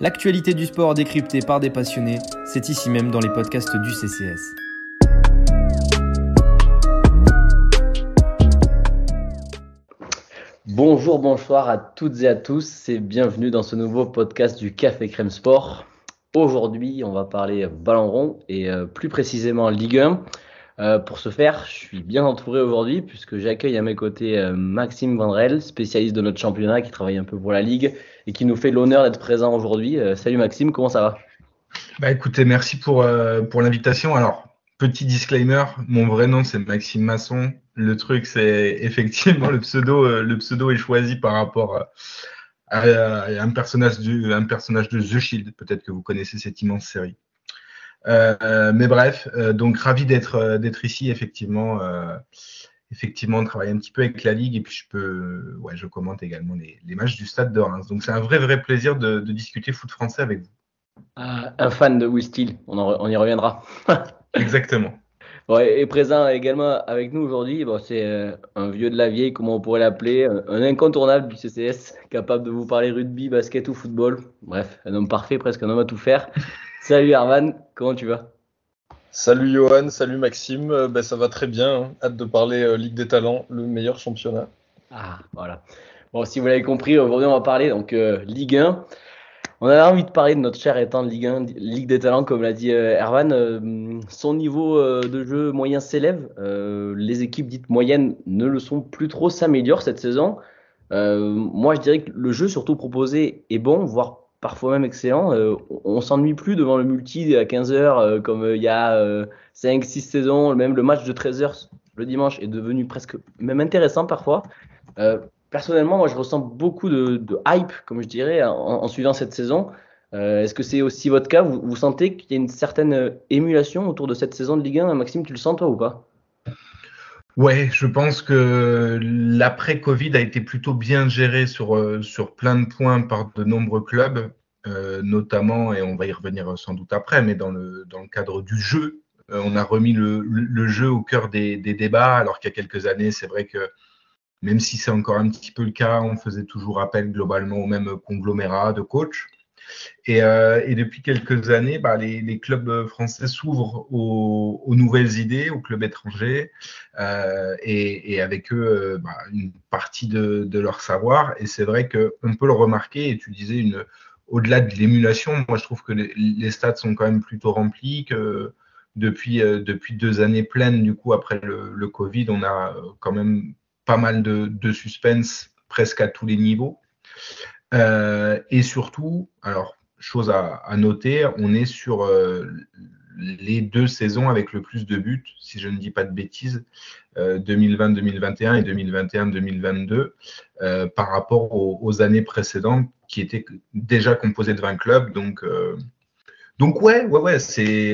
L'actualité du sport décryptée par des passionnés, c'est ici même dans les podcasts du CCS. Bonjour, bonsoir à toutes et à tous et bienvenue dans ce nouveau podcast du Café Crème Sport. Aujourd'hui, on va parler ballon rond et euh, plus précisément Ligue 1. Euh, pour ce faire, je suis bien entouré aujourd'hui puisque j'accueille à mes côtés euh, Maxime Vandrel, spécialiste de notre championnat qui travaille un peu pour la Ligue et qui nous fait l'honneur d'être présent aujourd'hui. salut Maxime, comment ça va? Bah écoutez, merci pour, l'invitation. Alors, petit disclaimer, mon vrai nom c'est Maxime Masson. Le truc c'est effectivement le pseudo, le pseudo est choisi par rapport à, un personnage de The Shield. Peut-être que vous connaissez cette immense série. Euh, mais bref, euh, donc ravi d'être euh, d'être ici effectivement. effectivement, de travailler un petit peu avec la ligue et puis je peux, ouais, je commente également les, les matchs du Stade de Reims. Donc c'est un vrai vrai plaisir de, de, discuter foot français avec vous. un fan de Will on, on y reviendra. Exactement. Ouais, et présent également avec nous aujourd'hui, bon, c'est euh, un vieux de la vieille, comment on pourrait l'appeler, un, incontournable du CCS, capable de vous parler rugby, basket ou football. Bref, un homme parfait, presque un homme à tout faire. salut Arvan, comment tu vas? Salut Johan, salut Maxime, euh, ben, ça va très bien, hein. hâte de parler euh, Ligue des Talents, le meilleur championnat. Ah, voilà. Bon, si vous l'avez compris, aujourd'hui on va parler donc Ligue 1. On avait envie de parler de notre cher étant Ligue 1, Ligue des Talents, comme l'a dit euh, Erwan. Euh, son niveau euh, de jeu moyen s'élève. les équipes dites moyennes ne le sont plus trop, s'améliorent cette saison. moi, je dirais que le jeu surtout proposé est bon, voire parfois même excellent. on s'ennuie plus devant le multi à 15 heures comme il y a 5-6 saisons. Même le match de 13 heures le dimanche est devenu presque même intéressant parfois personnellement, moi, je ressens beaucoup de, hype, comme je dirais, en, suivant cette saison. Euh, est-ce que c'est aussi votre cas? Vous, sentez qu'il y a une certaine euh, émulation autour de cette saison de Ligue 1 Maxime, tu le sens toi ou pas? Ouais, je pense que l'après-Covid a été plutôt bien géré sur, euh, sur plein de points par de nombreux clubs, notamment, et on va y revenir sans doute après, mais dans le, dans le cadre du jeu. on a remis le, le, jeu au cœur des, des débats, alors qu'il y a quelques années, c'est vrai que même si c'est encore un petit peu le cas, on faisait toujours appel globalement au même conglomérat de coachs. Et, euh, depuis quelques années, bah, les, clubs français s'ouvrent aux, nouvelles idées, aux clubs étrangers, euh, et, avec eux euh, bah, une partie de, leur savoir. Et c'est vrai qu'on peut le remarquer, et tu disais, au-delà de l'émulation, moi je trouve que les, stades sont quand même plutôt remplis, que depuis, deux années pleines, du coup, après le Covid, on a quand même pas mal de, suspense presque à tous les niveaux. Euh, et surtout, alors, chose à, noter, on est sur euh, les deux saisons avec le plus de buts, si je ne dis pas de bêtises, 2020-2021 euh, et 2021-2022, par rapport aux, années précédentes qui étaient déjà composées de 20 clubs. Donc, ouais, ouais, ouais,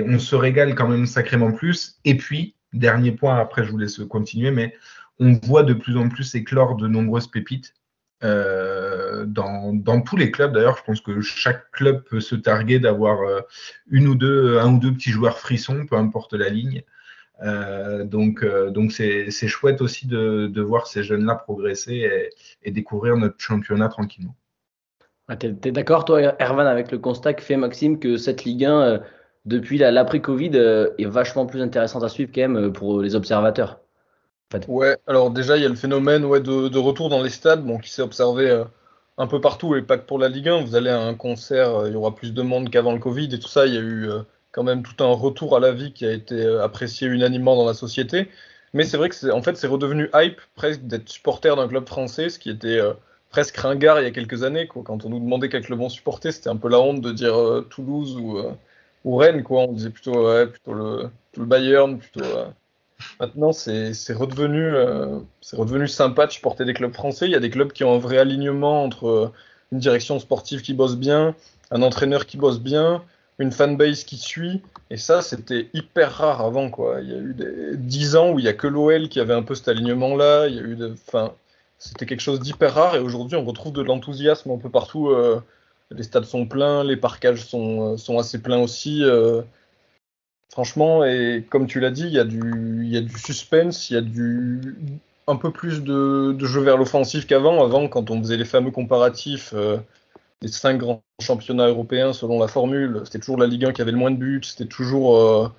on se régale quand même sacrément plus. Et puis, dernier point, après je vous laisse continuer, mais on voit de plus en plus éclore de nombreuses pépites. Euh, dans, tous les clubs d'ailleurs, je pense que chaque club peut se targuer d'avoir euh, deux, un ou deux petits joueurs frissons, peu importe la ligne. Euh, donc, c'est, chouette aussi de, voir ces jeunes-là progresser et, découvrir notre championnat tranquillement. Ah, tu es, d'accord, toi, Ervan, avec le constat que fait Maxime, que cette Ligue 1, depuis l'après-Covid, est vachement plus intéressante à suivre quand même pour les observateurs? Ouais, alors déjà, il y a le phénomène ouais, de, retour dans les stades bon, qui s'est observé euh, un peu partout et pas que pour la Ligue 1. Vous allez à un concert, euh, il y aura plus de monde qu'avant le Covid et tout ça. Il y a eu euh, quand même tout un retour à la vie qui a été apprécié unanimement dans la société. Mais c'est vrai que c'est, en fait, c'est redevenu hype presque d'être supporter d'un club français, ce qui était presque ringard il y a quelques années. Quoi. Quand on nous demandait quel club on supportait, c'était un peu la honte de dire Toulouse ou, ou Rennes. Quoi. On disait plutôt, le, plutôt le Bayern, plutôt Maintenant, c'est redevenu, euh, sympa de supporter des clubs français. Il y a des clubs qui ont un vrai alignement entre euh, une direction sportive qui bosse bien, un entraîneur qui bosse bien, une fanbase qui suit. Et ça, c'était hyper rare avant. Il y a eu des, 10 ans où il n'y a que l'OL qui avait un peu cet alignement-là. Il y a eu enfin, c'était quelque chose d'hyper rare. Et aujourd'hui, on retrouve de l'enthousiasme un peu partout. Euh, les stades sont pleins, les parcages sont assez pleins aussi. Franchement, et comme tu l'as dit, il y, a du, y a du suspense, il y a du, un peu plus de, de jeu vers l'offensif qu'avant. Avant, quand on faisait les fameux comparatifs, euh, les cinq grands championnats européens selon la formule, c'était toujours la Ligue 1 qui avait le moins de buts, c'était toujours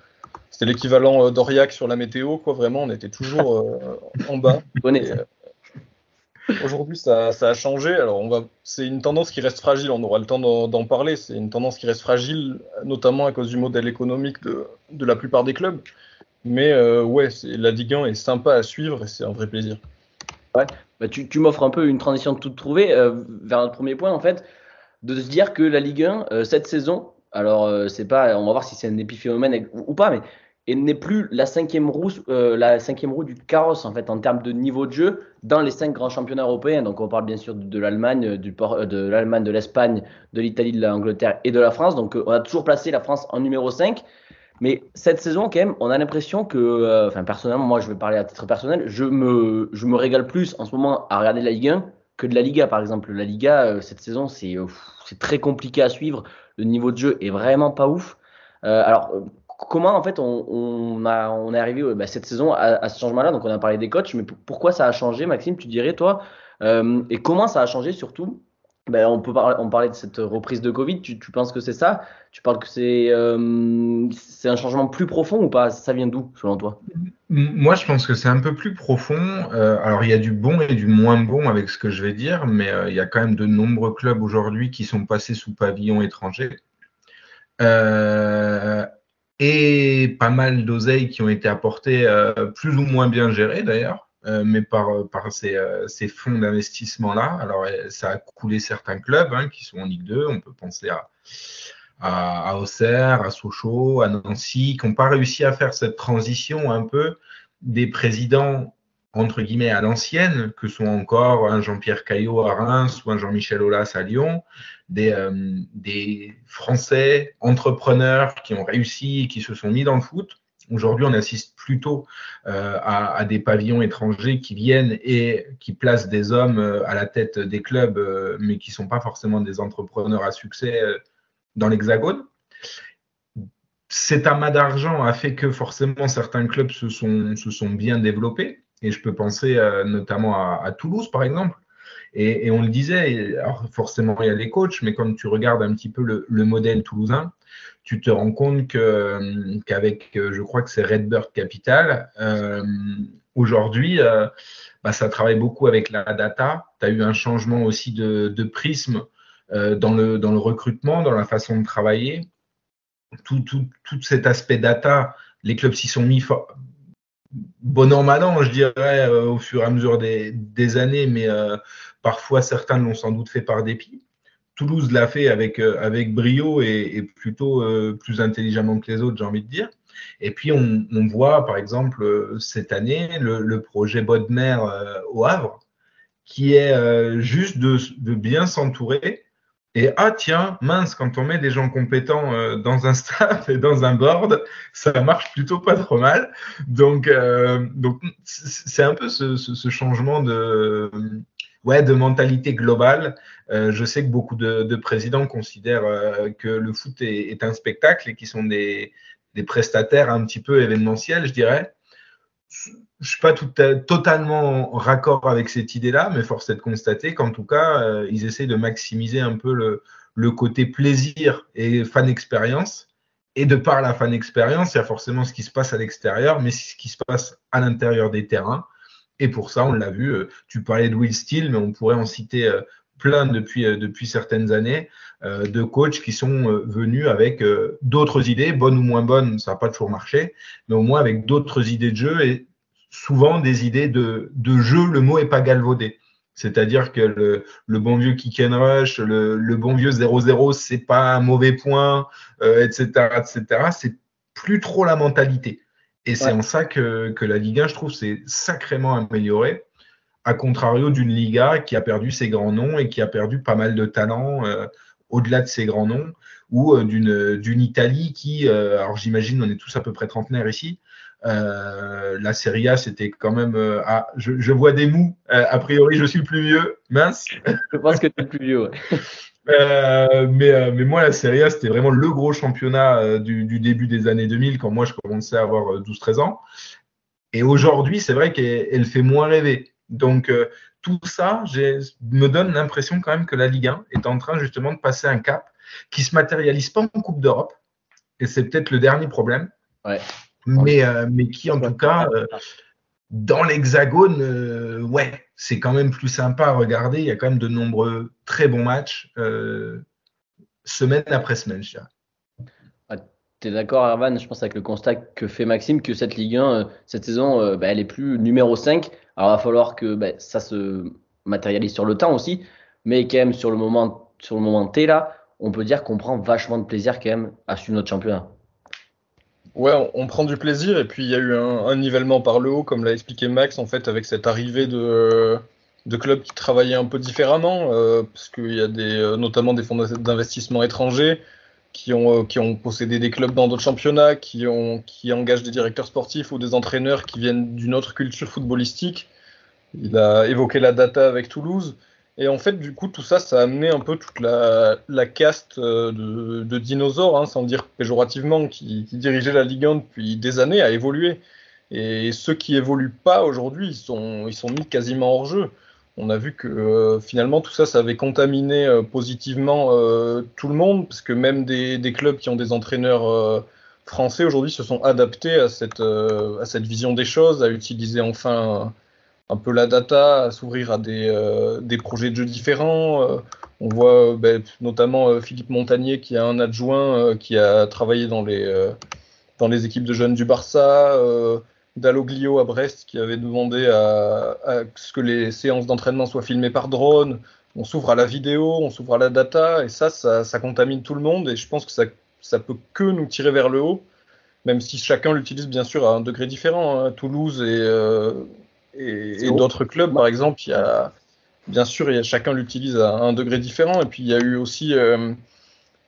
c'était l'équivalent d'Aurillac sur la météo, quoi. Vraiment, on était toujours en bas. Aujourd'hui, ça, a changé. Alors, c'est une tendance qui reste fragile. On aura le temps d'en parler. C'est une tendance qui reste fragile, notamment à cause du modèle économique de, la plupart des clubs. Mais euh, ouais, la Ligue 1 est sympa à suivre et c'est un vrai plaisir. Ouais, bah tu, m'offres un peu une transition de tout trouver euh, vers notre premier point en fait, de se dire que la Ligue 1 euh, cette saison, alors c'est pas, on va voir si c'est un épiphénomène ou pas, mais et n'est plus la cinquième roue, euh, la cinquième roue du carrosse en fait en termes de niveau de jeu dans les cinq grands championnats européens. Donc on parle bien sûr de, l'Allemagne, du euh, de l'Allemagne, de l'Espagne, de l'Italie, de l'Angleterre et de la France. Donc euh, on a toujours placé la France en numéro 5. Mais cette saison, quand même, on a l'impression que, enfin personnellement, moi je vais parler à titre personnel, je me, je me régale plus en ce moment à regarder la Ligue 1 que de la Liga par exemple. La Liga cette saison, c'est c'est très compliqué à suivre. Le niveau de jeu est vraiment pas ouf. alors comment en fait on, est arrivé bah, cette saison à, ce changement-là? Donc on a parlé des coachs, mais pourquoi ça a changé, Maxime Tu dirais toi euh, Et comment ça a changé surtout? Ben, on peut parler, parlait de cette reprise de Covid. Tu, penses que c'est ça? Tu parles que c'est euh, c'est un changement plus profond ou pas? Ça vient d'où selon toi? Moi, je pense que c'est un peu plus profond. Euh, alors, il y a du bon et du moins bon avec ce que je vais dire, mais il y a quand même de nombreux clubs aujourd'hui qui sont passés sous pavillon étranger. Euh, et pas mal d'oseilles qui ont été apportées, euh, plus ou moins bien gérées d'ailleurs, euh, mais par, par ces, euh, ces fonds d'investissement-là. Alors, ça a coulé certains clubs hein, qui sont en Ligue 2. On peut penser à, à Auxerre, à Sochaux, à Nancy, qui n'ont pas réussi à faire cette transition un peu des présidents entre guillemets à l'ancienne, que sont encore un Jean-Pierre Caillot à Reims ou un Jean-Michel Aulas à Lyon, des, euh, des Français entrepreneurs qui ont réussi et qui se sont mis dans le foot. Aujourd'hui, on assiste plutôt euh, à, à, des pavillons étrangers qui viennent et qui placent des hommes euh, à la tête des clubs, euh, mais qui ne sont pas forcément des entrepreneurs à succès euh, dans l'Hexagone. Cet amas d'argent a fait que forcément certains clubs se sont, se sont bien développés. Et je peux penser euh, notamment à, Toulouse, par exemple. Et, on le disait, forcément, il y a les coachs, mais quand tu regardes un petit peu le, le modèle toulousain, tu te rends compte qu'avec, je crois que c'est Redbird Capital, euh, aujourd'hui, euh, bah, ça travaille beaucoup avec la data. Tu as eu un changement aussi de, prisme euh, dans, le, recrutement, dans la façon de travailler. Tout, tout cet aspect data, les clubs s'y sont mis bon an, mal an, je dirais, euh, au fur et à mesure des, années, mais euh, parfois certains l'ont sans doute fait par dépit. Toulouse l'a fait avec, euh, avec brio et, plutôt plus intelligemment que les autres, j'ai envie de dire. Et puis on, voit par exemple cette année le, projet Bodmer au Havre, qui est juste de bien s'entourer et ah tiens, mince, quand on met des gens compétents euh, dans un staff et dans un board, ça marche plutôt pas trop mal. Donc, euh, donc c'est un peu ce, ce, ce, changement de, ouais, de mentalité globale. Euh, je sais que beaucoup de, de présidents considèrent euh, que le foot est, est, un spectacle et qui sont des, des prestataires un petit peu événementiels, je dirais je suis pas tout totalement raccord avec cette idée-là, mais force est de constater qu'en tout cas, euh, ils essayent de maximiser un peu le, le, côté plaisir et fan expérience. Et de par la fan expérience, il y a forcément ce qui se passe à l'extérieur, mais ce qui se passe à l'intérieur des terrains. Et pour ça, on l'a vu, euh, tu parlais de Will Steele, mais on pourrait en citer euh, plein depuis, depuis certaines années de coachs qui sont venus avec d'autres idées, bonnes ou moins bonnes, ça n'a pas toujours marché, mais au moins avec d'autres idées de jeu et souvent des idées de, de jeu, le mot est pas galvaudé. C'est-à-dire que le, le, bon vieux kick and rush, le, le bon vieux 0-0, c'est pas un mauvais point, euh, etc., etc. C'est plus trop la mentalité. Et c'est en ça que, que la Ligue 1, je trouve, s'est sacrément améliorée, à contrario d'une Liga qui a perdu ses grands noms et qui a perdu pas mal de talents euh, au-delà de ses grands noms, ou euh, d'une Italie qui, alors j'imagine, on est tous à peu près trentenaires ici, euh, la Serie A, c'était quand même. Euh, ah, je, je, vois des mous. Euh, a priori, je suis le plus vieux. Mince. je pense que tu es le plus vieux. Ouais. mais, mais moi, la Serie A, c'était vraiment le gros championnat du, du, début des années 2000, quand moi, je commençais à avoir 12-13 ans. Et aujourd'hui, c'est vrai qu'elle fait moins rêver. Donc, tout ça me donne l'impression quand même que la Ligue 1 est en train justement de passer un cap qui se matérialise pas en Coupe d'Europe. Et c'est peut-être le dernier problème. Mais, euh, mais qui, en tout cas, euh, dans l'Hexagone, euh, ouais, c'est quand même plus sympa à regarder. Il y a quand même de nombreux très bons matchs, semaine après semaine, je dirais. Ah, tu es d'accord, Arvan, je pense avec le constat que fait Maxime, que cette Ligue 1, cette saison, bah, elle est plus numéro 5. Alors, il va falloir que bah, ça se matérialise sur le temps aussi. Mais quand même, sur le moment, sur le moment T, là, on peut dire qu'on prend vachement de plaisir quand même à suivre notre championnat. Ouais, on, prend du plaisir et puis il y a eu un, nivellement par le haut, comme l'a expliqué Max, en fait, avec cette arrivée de, de clubs qui travaillaient un peu différemment, euh, parce qu'il y a des, euh, notamment des fonds d'investissement étrangers qui ont, euh, qui ont possédé des clubs dans d'autres championnats, qui, ont, qui engagent des directeurs sportifs ou des entraîneurs qui viennent d'une autre culture footballistique. Il a évoqué la data avec Toulouse. Et en fait, du coup, tout ça, ça a amené un peu toute la, caste euh, de, dinosaures, hein, sans dire péjorativement, qui, qui dirigeaient la Ligue 1 depuis des années, à évoluer. Et ceux qui évoluent pas aujourd'hui, ils sont, mis quasiment hors jeu. On a vu que euh, finalement tout ça, ça avait contaminé euh, positivement tout le monde, parce que même des, clubs qui ont des entraîneurs français aujourd'hui se sont adaptés à cette vision des choses, à utiliser enfin un peu la data, à s'ouvrir à des, euh, projets de jeux différents. Euh, on voit euh, ben, notamment Philippe Montagnier qui a un adjoint qui a travaillé dans les, dans les équipes de jeunes du Barça. Dalloglio à Brest qui avait demandé à, ce que les séances d'entraînement soient filmées par drone. On s'ouvre à la vidéo, on s'ouvre à la data, et ça, ça, contamine tout le monde, et je pense que ça, ça peut que nous tirer vers le haut, même si chacun l'utilise bien sûr à un degré différent. Hein. Toulouse et, et, d'autres clubs, par exemple, il y a, bien sûr, il y a, chacun l'utilise à un degré différent. Et puis il y a eu aussi, euh,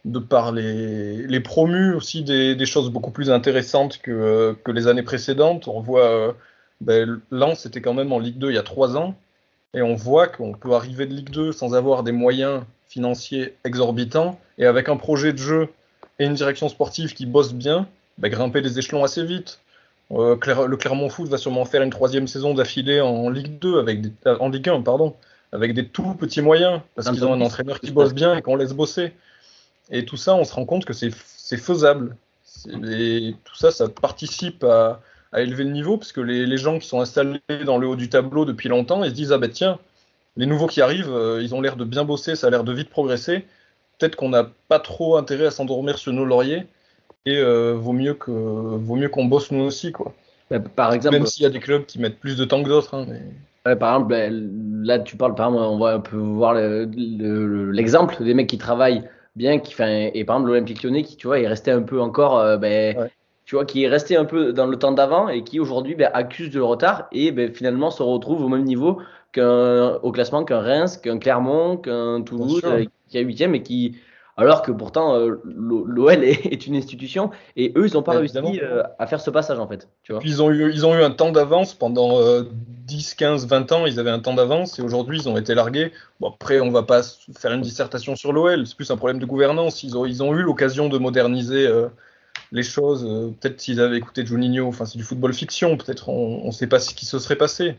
de par les, les promus, aussi des, des, choses beaucoup plus intéressantes que, que les années précédentes. On voit, euh, ben, Lens était quand même en Ligue 2 il y a trois ans. Et on voit qu'on peut arriver de Ligue 2 sans avoir des moyens financiers exorbitants et avec un projet de jeu et une direction sportive qui bosse bien, ben, grimper les échelons assez vite. Euh, le Clermont Foot va sûrement faire une troisième saison d'affilée en Ligue 2 avec des, euh, en Ligue 1, pardon, avec des tout petits moyens parce qu'ils ont un entraîneur qui bosse bien et qu'on laisse bosser. Et tout ça, on se rend compte que c'est faisable. Et tout ça, ça participe à, élever le niveau parce que les, gens qui sont installés dans le haut du tableau depuis longtemps, ils se disent ah ben tiens, les nouveaux qui arrivent, euh, ils ont l'air de bien bosser, ça a l'air de vite progresser. Peut-être qu'on n'a pas trop intérêt à s'endormir sur nos lauriers et euh, vaut mieux que vaut mieux qu'on bosse nous aussi quoi. Bah, par exemple, même s'il y a des clubs qui mettent plus de temps que d'autres. Hein, par exemple, bah, là tu parles, par exemple, on va un peu voir l'exemple des mecs qui travaillent bien, qui, fin, et par exemple l'Olympique Lyonnais qui, tu vois, est resté un peu encore, euh, ben, tu vois, qui est resté un peu dans le temps d'avant et qui aujourd'hui ben, accuse de retard et ben, finalement se retrouve au même niveau qu'un au classement qu'un Reims, qu'un Clermont, qu'un Toulouse, euh, qui a huitième et qui alors que pourtant euh, l'OL est, une institution et eux ils n'ont pas réussi euh, à faire ce passage en fait. Tu vois ils, ont eu, ils ont eu un temps d'avance pendant 10, 15, 20 ans, ils avaient un temps d'avance et aujourd'hui ils ont été largués. Bon, après, on va pas faire une dissertation sur l'OL, c'est plus un problème de gouvernance. Ils ont, ils ont eu l'occasion de moderniser euh, les choses. peut-être s'ils avaient écouté Juninho, enfin c'est du football fiction, peut-être on ne sait pas ce qui se serait passé.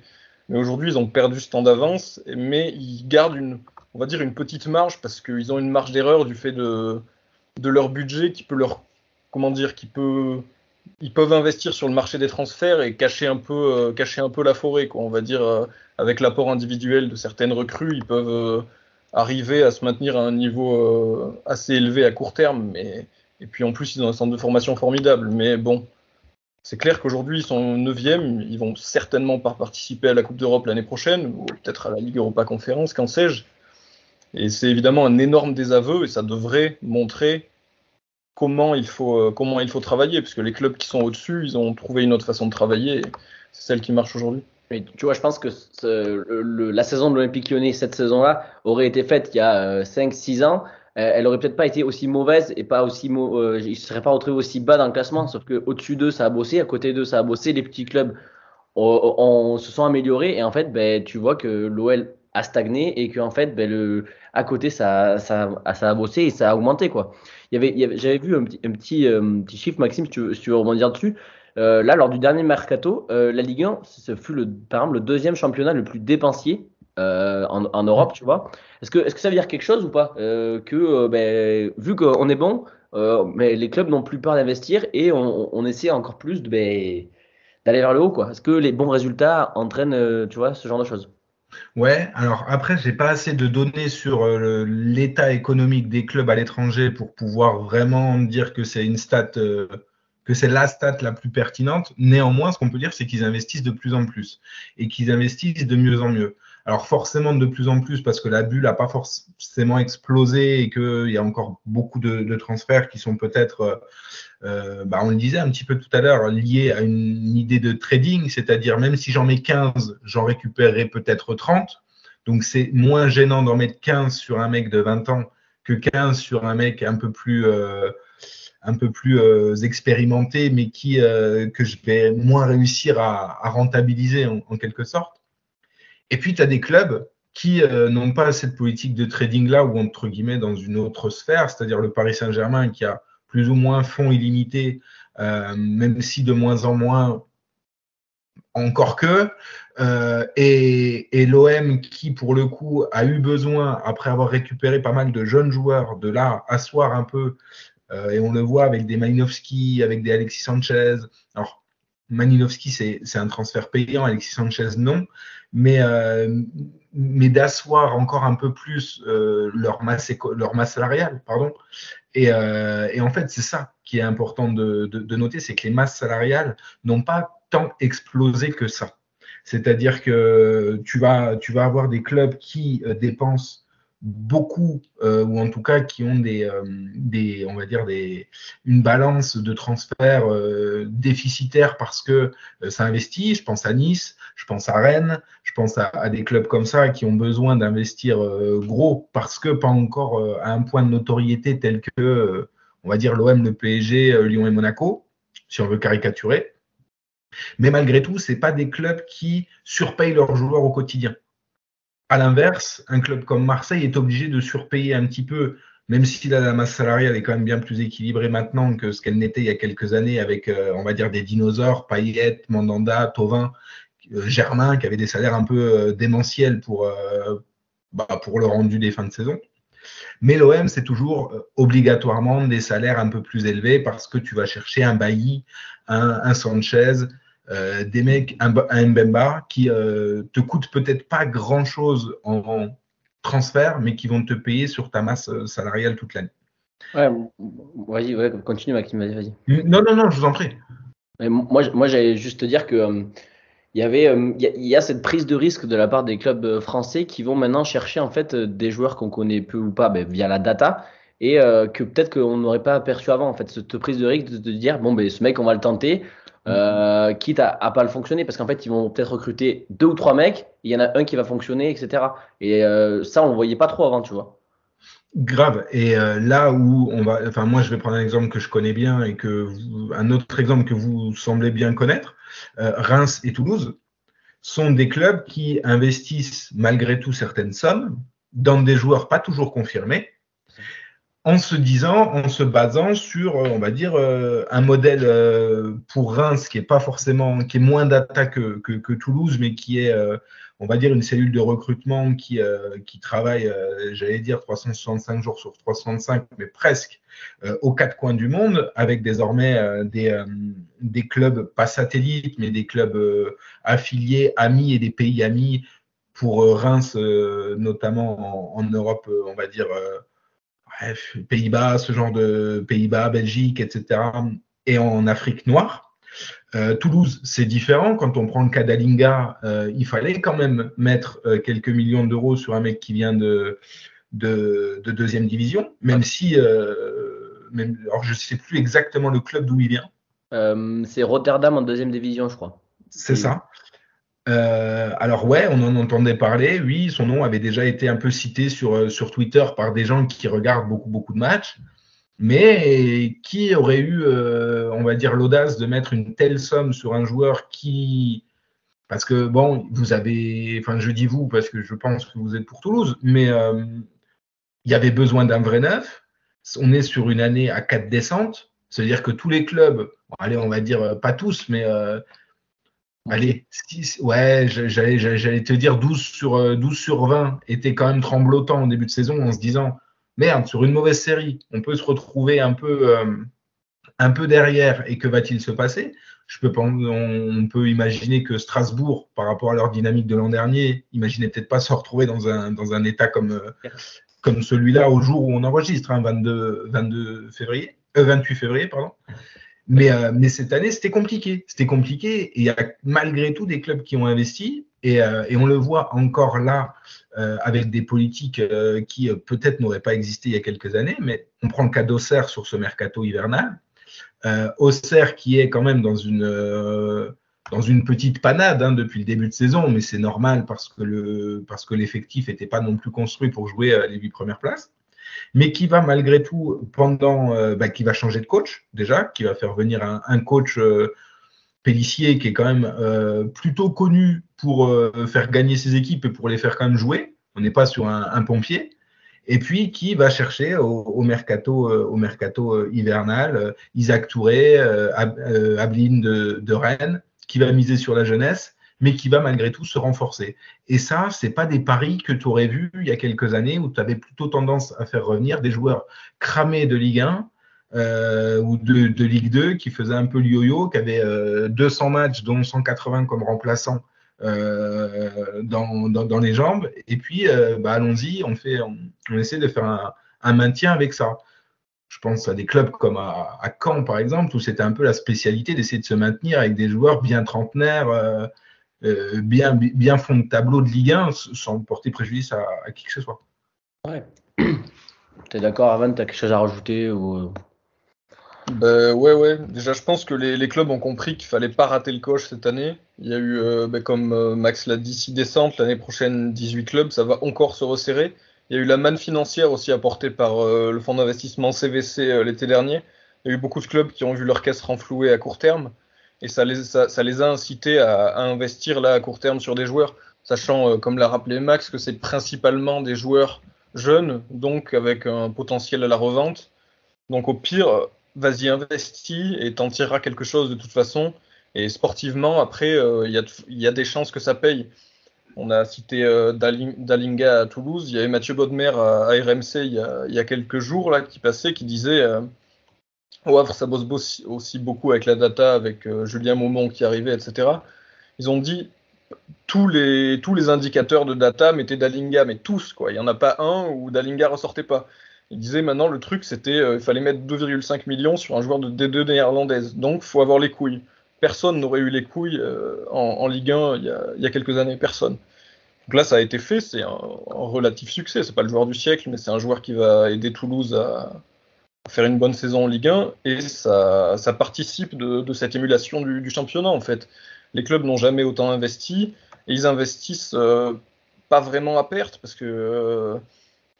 Mais aujourd'hui ils ont perdu ce temps d'avance, mais ils gardent une on va dire, une petite marge parce qu'ils ont une marge d'erreur du fait de, de leur budget qui peut leur. Comment dire qui peut, Ils peuvent investir sur le marché des transferts et cacher un peu, euh, cacher un peu la forêt. Quoi. On va dire, euh, avec l'apport individuel de certaines recrues, ils peuvent euh, arriver à se maintenir à un niveau assez élevé à court terme. Mais, et puis en plus, ils ont un centre de formation formidable. Mais bon. C'est clair qu'aujourd'hui, ils sont 9e, ils vont certainement pas participer à la Coupe d'Europe l'année prochaine, ou peut-être à la Ligue Europa Conférence, qu'en sais-je. Et c'est évidemment un énorme désaveu et ça devrait montrer comment il faut, euh, comment il faut travailler, puisque les clubs qui sont au-dessus, ils ont trouvé une autre façon de travailler. C'est celle qui marche aujourd'hui. Mais tu vois, je pense que la saison de l'Olympique lyonnais, cette saison-là, aurait été faite il y a 5-6 euh, ans. Euh, elle aurait peut-être pas été aussi mauvaise et pas aussi euh, ils ne seraient pas retrouvés aussi bas dans le classement. Sauf que au-dessus d'eux, ça a bossé, à côté d'eux, ça a bossé. Les petits clubs on, se sont améliorés et en fait, ben, tu vois que l'OL a stagné et que en fait, ben, le, à côté, ça, ça, ça, a bossé et ça a augmenté. Quoi. Il y avait, j'avais vu un petit, un petit, euh, petit, chiffre, Maxime, si tu, veux, si tu veux rebondir dessus. Euh, là, lors du dernier mercato, euh, la Ligue 1, ce fut le, par exemple le deuxième championnat le plus dépensier euh, en, en, Europe, tu vois. Est-ce que, est que ça veut dire quelque chose ou pas? Que ben, vu qu'on est bon, mais les clubs n'ont plus peur d'investir et on, on, essaie encore plus de, ben, d'aller vers le haut, quoi. Est-ce que les bons résultats entraînent, tu vois, ce genre de choses? Ouais, alors après, j'ai pas assez de données sur l'état économique des clubs à l'étranger pour pouvoir vraiment dire que c'est une stat que c'est la stat la plus pertinente. Néanmoins, ce qu'on peut dire, c'est qu'ils investissent de plus en plus et qu'ils investissent de mieux en mieux. Alors forcément de plus en plus parce que la bulle n'a pas forcément explosé et qu'il y a encore beaucoup de, transferts qui sont peut-être, euh, euh, bah on le disait un petit peu tout à l'heure, liés à une idée de trading, c'est-à-dire même si j'en mets 15, j'en récupérerai peut-être 30. Donc c'est moins gênant d'en mettre 15 sur un mec de 20 ans que 15 sur un mec un peu plus... Euh, un peu plus euh, expérimenté, mais qui, que je vais moins réussir à, rentabiliser en, en, quelque sorte. Et puis, tu as des clubs qui euh, n'ont pas cette politique de trading-là, ou entre guillemets dans une autre sphère, c'est-à-dire le Paris Saint-Germain qui a plus ou moins fonds illimités, euh, même si de moins en moins encore que, euh, et, l'OM qui, pour le coup, a eu besoin, après avoir récupéré pas mal de jeunes joueurs, de là asseoir un peu et on le voit avec des Malinowski, avec des Alexis Sanchez. Alors, Malinowski, c'est un transfert payant, Alexis Sanchez, non. Mais, euh, mais d'asseoir encore un peu plus euh, leur, masse, leur masse salariale. Pardon. Et, euh, et en fait, c'est ça qui est important de, de, de noter, c'est que les masses salariales n'ont pas tant explosé que ça. C'est-à-dire que tu vas, tu vas avoir des clubs qui euh, dépensent beaucoup, euh, ou en tout cas qui ont des, euh, des on va dire des, une balance de transfert euh, déficitaire parce que ça investit. Je pense à Nice, je pense à Rennes, je pense à, des clubs comme ça qui ont besoin d'investir gros parce que pas encore à un point de notoriété tel que, on va dire l'OM, le PSG, Lyon et Monaco, si on veut caricaturer. Mais malgré tout, c'est pas des clubs qui surpayent leurs joueurs au quotidien. À l'inverse, un club comme Marseille est obligé de surpayer un petit peu, même si la, masse salariale est quand même bien plus équilibrée maintenant que ce qu'elle n'était il y a quelques années avec, euh, on va dire, des dinosaures, Payet, Mandanda, Tovin, euh, Germain, qui avaient des salaires un peu euh, démentiels pour, bah, pour le rendu des fins de saison. Mais l'OM, c'est toujours obligatoirement des salaires un peu plus élevés parce que tu vas chercher un Bailly, un, un Sanchez, euh, des mecs, un, un Mbemba, qui euh, te coûtent peut-être pas grand-chose en, en, transfert, mais qui vont te payer sur ta masse euh, salariale toute l'année. Ouais, vas-y, ouais, continue Maxime, vas-y, vas-y. Non, non, non, je vous en prie. Mais moi, moi j'allais juste te dire que euh, il y avait, il y, y, a cette prise de risque de la part des clubs français qui vont maintenant chercher en fait des joueurs qu'on connaît peu ou pas ben, via la data et euh, que peut-être qu'on n'aurait pas aperçu avant en fait cette prise de risque de, de dire bon ben ce mec on va le tenter euh, quitte à, à, pas le fonctionner parce qu'en fait ils vont peut-être recruter deux ou trois mecs il y en a un qui va fonctionner etc et euh, ça on le voyait pas trop avant tu vois. Grave. Et euh, là où on va enfin moi je vais prendre un exemple que je connais bien et que vous, un autre exemple que vous semblez bien connaître. Euh, Reims et Toulouse sont des clubs qui investissent malgré tout certaines sommes dans des joueurs pas toujours confirmés en se disant, en se basant sur, on va dire, euh, un modèle euh, pour Reims qui est pas forcément, qui est moins data que, Toulouse, mais qui est, euh, on va dire, une cellule de recrutement qui, euh, travaille, euh, j'allais dire, 365 jours sur 365, mais presque euh, aux quatre coins du monde, avec désormais des, clubs pas satellites, mais des clubs affiliés, amis et des pays amis pour Reims, notamment en, en, Europe, on va dire bref, Pays-Bas, ce genre de Pays-Bas, Belgique, etc., et en Afrique noire. Euh, Toulouse, c'est différent. Quand on prend le cas d'Alinga, euh, il fallait quand même mettre euh, quelques millions d'euros sur un mec qui vient de, de, de deuxième division, même si, même, alors je ne sais plus exactement le club d'où il vient. C'est Rotterdam en deuxième division, je crois. C'est ça. Euh, alors ouais, on en entendait parler. Oui, son nom avait déjà été un peu cité sur, euh, sur Twitter par des gens qui regardent beaucoup beaucoup de matchs, mais qui aurait eu, euh, on va dire, l'audace de mettre une telle somme sur un joueur qui, parce que bon, vous avez, enfin je dis vous parce que je pense que vous êtes pour Toulouse, mais il y avait besoin d'un vrai neuf. On est sur une année à quatre descentes, c'est-à-dire que tous les clubs, allez, on va dire pas tous, mais Allez, ouais, j'allais te dire 12 sur, 12 sur 20 était quand même tremblotant au début de saison en se disant merde, sur une mauvaise série, on peut se retrouver un peu, un peu derrière et que va-t-il se passer? Je peux, on, peut imaginer que Strasbourg, par rapport à leur dynamique de l'an dernier, imaginez peut-être pas se retrouver dans un, dans un état comme, comme celui-là au jour où on enregistre, 22, hein, 22 février, 28 euh, février, pardon. Mais, euh, mais cette année, c'était compliqué. C'était compliqué et il y a malgré tout des clubs qui ont investi et, euh, et on le voit encore là avec des politiques qui peut-être n'auraient pas existé il y a quelques années. Mais on prend le cas d'Auxerre sur ce mercato hivernal. Euh, Auxerre qui est quand même dans une, euh, dans une petite panade hein, depuis le début de saison, mais c'est normal parce que, le, parce que l'effectif n'était pas non plus construit pour jouer euh, les huit premières places, mais qui va malgré tout, pendant, bah, qui va changer de coach déjà, qui va faire venir un, coach Pellissier qui est quand même plutôt connu pour faire gagner ses équipes et pour les faire quand même jouer. On n'est pas sur un pompier et puis qui va chercher au, mercato, euh, euh, hivernal euh, Isaac Touré, Abeline de, Rennes, qui va miser sur la jeunesse, mais qui va malgré tout se renforcer. Et ça, c'est pas des paris que tu aurais vus il y a quelques années où tu avais plutôt tendance à faire revenir des joueurs cramés de Ligue 1 ou de, Ligue 2 qui faisaient un peu le yo-yo, qui avaient 200 matchs, dont 180 comme remplaçants euh, dans, dans, les jambes. Et puis, euh, bah, allons-y, on, on, essaie de faire un, maintien avec ça. Je pense à des clubs comme à, à Caen, par exemple, où c'était un peu la spécialité d'essayer de se maintenir avec des joueurs bien trentenaires, euh, bien, bien fond de tableau de Ligue 1, sans porter préjudice à, à qui que ce soit. Ouais. Tu es d'accord, Avan, tu as quelque chose à rajouter ou... Ben ouais, ouais. Déjà, je pense que les, les clubs ont compris qu'il fallait pas rater le coche cette année. Il y a eu, euh, ben, comme euh, Max l'a dit, 6 descentes. L'année prochaine, 18 clubs. Ça va encore se resserrer. Il y a eu la manne financière aussi apportée par euh, le fonds d'investissement CVC l'été dernier. Il y a eu beaucoup de clubs qui ont vu leur caisse renflouer à court terme. Et ça les, a incités à, investir là à court terme sur des joueurs. Sachant, comme l'a rappelé Max, que c'est principalement des joueurs jeunes, donc avec un potentiel à la revente. Donc au pire, vas-y, investis et t'en tireras quelque chose de toute façon. Et sportivement, après, euh, il y, a des chances que ça paye. On a cité euh, Dalinga à Toulouse. Il y avait Mathieu Bodmer à, RMC il y, a, quelques jours là, qui passait, qui disait euh, Au Havre, ça bosse aussi beaucoup avec la data, avec Julien Maumont qui arrivait, etc. Ils ont dit tous les, indicateurs de data mettaient Dalinga, mais tous, quoi. Il n'y en a pas un où Dalinga ressortait pas. Il disait maintenant le truc c'était euh, il fallait mettre 2,5 millions sur un joueur de D2 néerlandaise. Donc faut avoir les couilles. Personne n'aurait eu les couilles euh, en, Ligue 1 il y, a, quelques années, personne. Donc là ça a été fait, c'est un, relatif succès. C'est pas le joueur du siècle, mais c'est un joueur qui va aider Toulouse à, faire une bonne saison en Ligue 1 et ça, participe de, cette émulation du, championnat en fait. Les clubs n'ont jamais autant investi et ils investissent euh, pas vraiment à perte parce que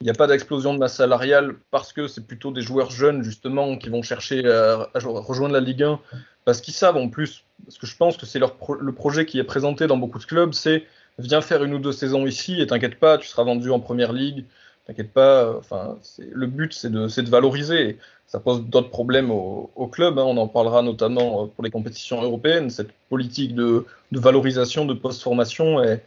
il n'y a pas d'explosion de masse salariale parce que c'est plutôt des joueurs jeunes justement qui vont chercher à, rejoindre la Ligue 1 parce qu'ils savent en plus, parce que je pense que c'est le projet qui est présenté dans beaucoup de clubs, c'est viens faire une ou deux saisons ici et t'inquiète pas, tu seras vendu en première ligue, t'inquiète pas, enfin le but c'est de, valoriser. Ça pose d'autres problèmes au, au club, hein. on en parlera notamment euh, pour les compétitions européennes, cette politique de, valorisation de post-formation est,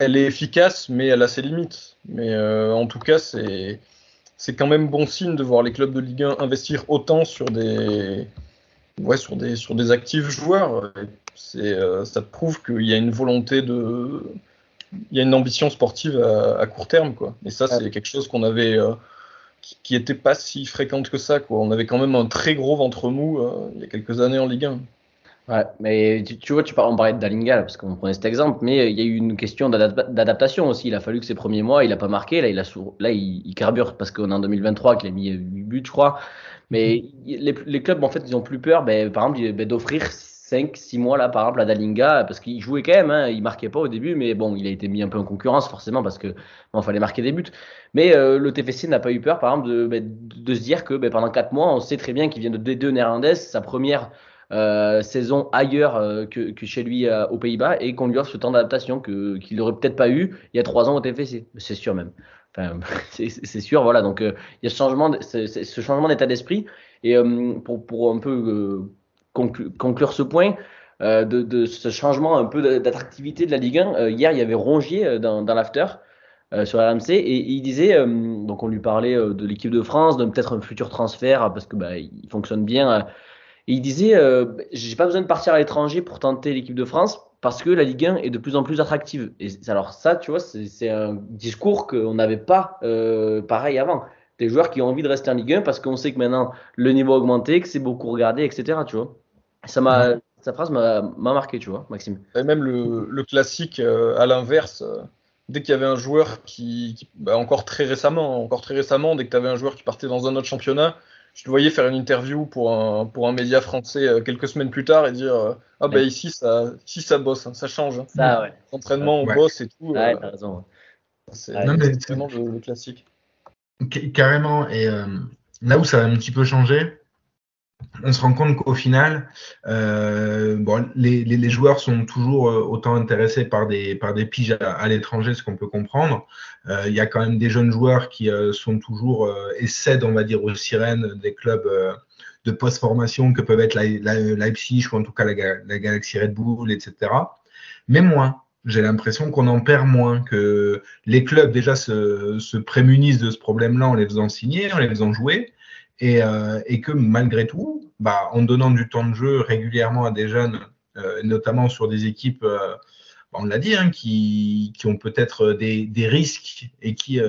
elle est efficace, mais elle a ses limites. Mais euh, en tout cas, c'est quand même bon signe de voir les clubs de Ligue 1 investir autant sur des ouais, sur des sur des actifs joueurs. Euh, ça prouve qu'il y a une volonté de il y a une ambition sportive à, court terme quoi. Et ça c'est quelque chose qu'on avait euh, qui, n'était pas si fréquente que ça quoi. On avait quand même un très gros ventre mou il y a quelques années en Ligue 1. Ouais, mais tu, vois, tu parles, on parlait de Dalinga, parce qu'on prenait cet exemple, mais il y a eu une question d'adaptation aussi. Il a fallu que ces premiers mois, il n'a pas marqué. Là, il, a là, il, carbure parce qu'on est en 2023, qu'il a mis 8 buts, je crois. Mais les, les, clubs, en fait, ils ont plus peur, ben, par exemple, ben, d'offrir 5, 6 mois, là, par exemple, à Dalinga, parce qu'il jouait quand même, hein, il marquait pas au début, mais bon, il a été mis un peu en concurrence, forcément, parce que bon, fallait marquer des buts. Mais euh, le TFC n'a pas eu peur, par exemple, de, ben, de se dire que ben, pendant 4 mois, on sait très bien qu'il vient de D2 néerlandaise, sa première euh, saison ailleurs euh, que, chez lui aux Pays-Bas et qu'on lui offre ce temps d'adaptation qu'il n'aurait peut-être pas eu il y a trois ans au TFC. C'est sûr même. C'est, sûr, voilà. Donc il y a ce changement, d'état d'esprit. Et pour un peu conclure ce point, euh, de, ce changement un peu d'attractivité de la Ligue 1. Euh, hier, il y avait Rongier euh, dans, l'after sur RMC et il disait, donc on lui parlait de l'équipe de France, de peut-être un futur transfert parce que bah, il fonctionne bien. et il disait, j'ai pas besoin de partir à l'étranger pour tenter l'équipe de France parce que la Ligue 1 est de plus en plus attractive. Et alors ça, tu vois, c'est un discours qu'on n'avait pas pareil avant des joueurs qui ont envie de rester en Ligue 1 parce qu'on sait que maintenant le niveau a augmenté, que c'est beaucoup regardé, etc. Tu vois. Ça m'a, sa phrase m'a marqué, tu vois, Maxime. Et même le, classique euh, à l'inverse, euh, dès qu'il y avait un joueur qui, bah, encore très récemment, encore très récemment, dès que tu avais un joueur qui partait dans un autre championnat, je te voyais faire une interview pour un, pour un média français euh, quelques semaines plus tard et dire ah bah ici ça, ici ça bosse, hein, ça change. Hein. Ça, ouais. Entraînement, on bosse et tout. Ouais, t'as raison. C'est vraiment le classique. Carrément. Et euh, là où ça a un petit peu changé, on se rend compte qu'au final, euh, bon, les, les, joueurs sont toujours euh, autant intéressés par des, par des piges à, l'étranger, ce qu'on peut comprendre. Il y a quand même des jeunes joueurs qui sont toujours et cèdent, on va dire, aux sirènes des clubs de post-formation que peuvent être la, Leipzig ou en tout cas la, la Galaxy Red Bull, etc. Mais moins j'ai l'impression qu'on en perd moins, que les clubs déjà se, se prémunissent de ce problème-là en les faisant signer, en les faisant jouer, et, euh, et, que malgré tout, bah, en donnant du temps de jeu régulièrement à des jeunes, euh, notamment sur des équipes, euh, bah, on l'a dit, hein, qui, ont peut-être des, risques et qui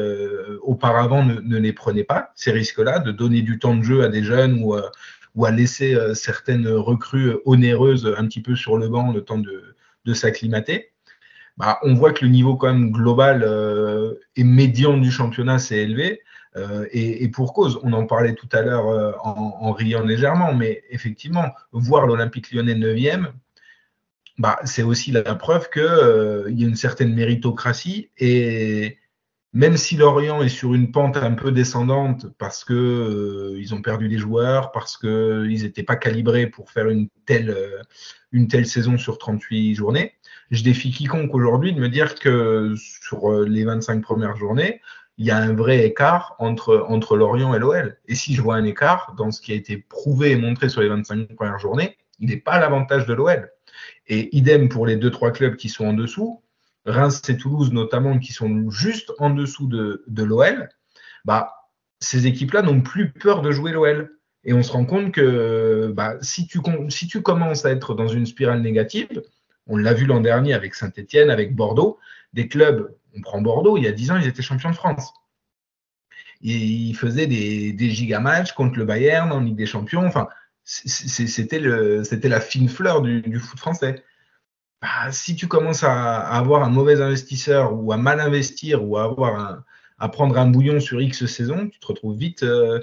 auparavant ne, les prenaient pas, ces risques-là, de donner du temps de jeu à des jeunes ou, à laisser certaines recrues onéreuses un petit peu sur le banc le temps de, s'acclimater. Bah, on voit que le niveau quand même global et médian du championnat s'est élevé. Euh, et, pour cause, on en parlait tout à l'heure euh, en, riant légèrement, mais effectivement, voir l'Olympique lyonnais 9e, bah, c'est aussi la preuve qu'il y a une certaine méritocratie. Et même si Lorient est sur une pente un peu descendante parce qu'ils ont perdu des joueurs, parce qu'ils n'étaient pas calibrés pour faire une telle, une telle saison sur 38 journées, je défie quiconque aujourd'hui de me dire que sur euh, les 25 premières journées, il y a un vrai écart entre, entre Lorient et l'OL. Et si je vois un écart dans ce qui a été prouvé et montré sur les 25 premières journées, il n'est pas à l'avantage de l'OL. Et idem pour les deux trois clubs qui sont en dessous, Reims et Toulouse notamment, qui sont juste en dessous de, de l'OL, bah, ces équipes-là n'ont plus peur de jouer l'OL. Et on se rend compte que bah, si, tu, si tu commences à être dans une spirale négative, on l'a vu l'an dernier avec Saint-Etienne, avec Bordeaux. Des clubs, on prend Bordeaux, il y a 10 ans, ils étaient champions de France. ils faisaient des, des gigamatchs contre le Bayern en Ligue des Champions. C'était la fine fleur du, foot français. Bah, si tu commences à, avoir un mauvais investisseur ou à mal investir ou à, avoir à prendre un bouillon sur X saison, tu te retrouves vite euh,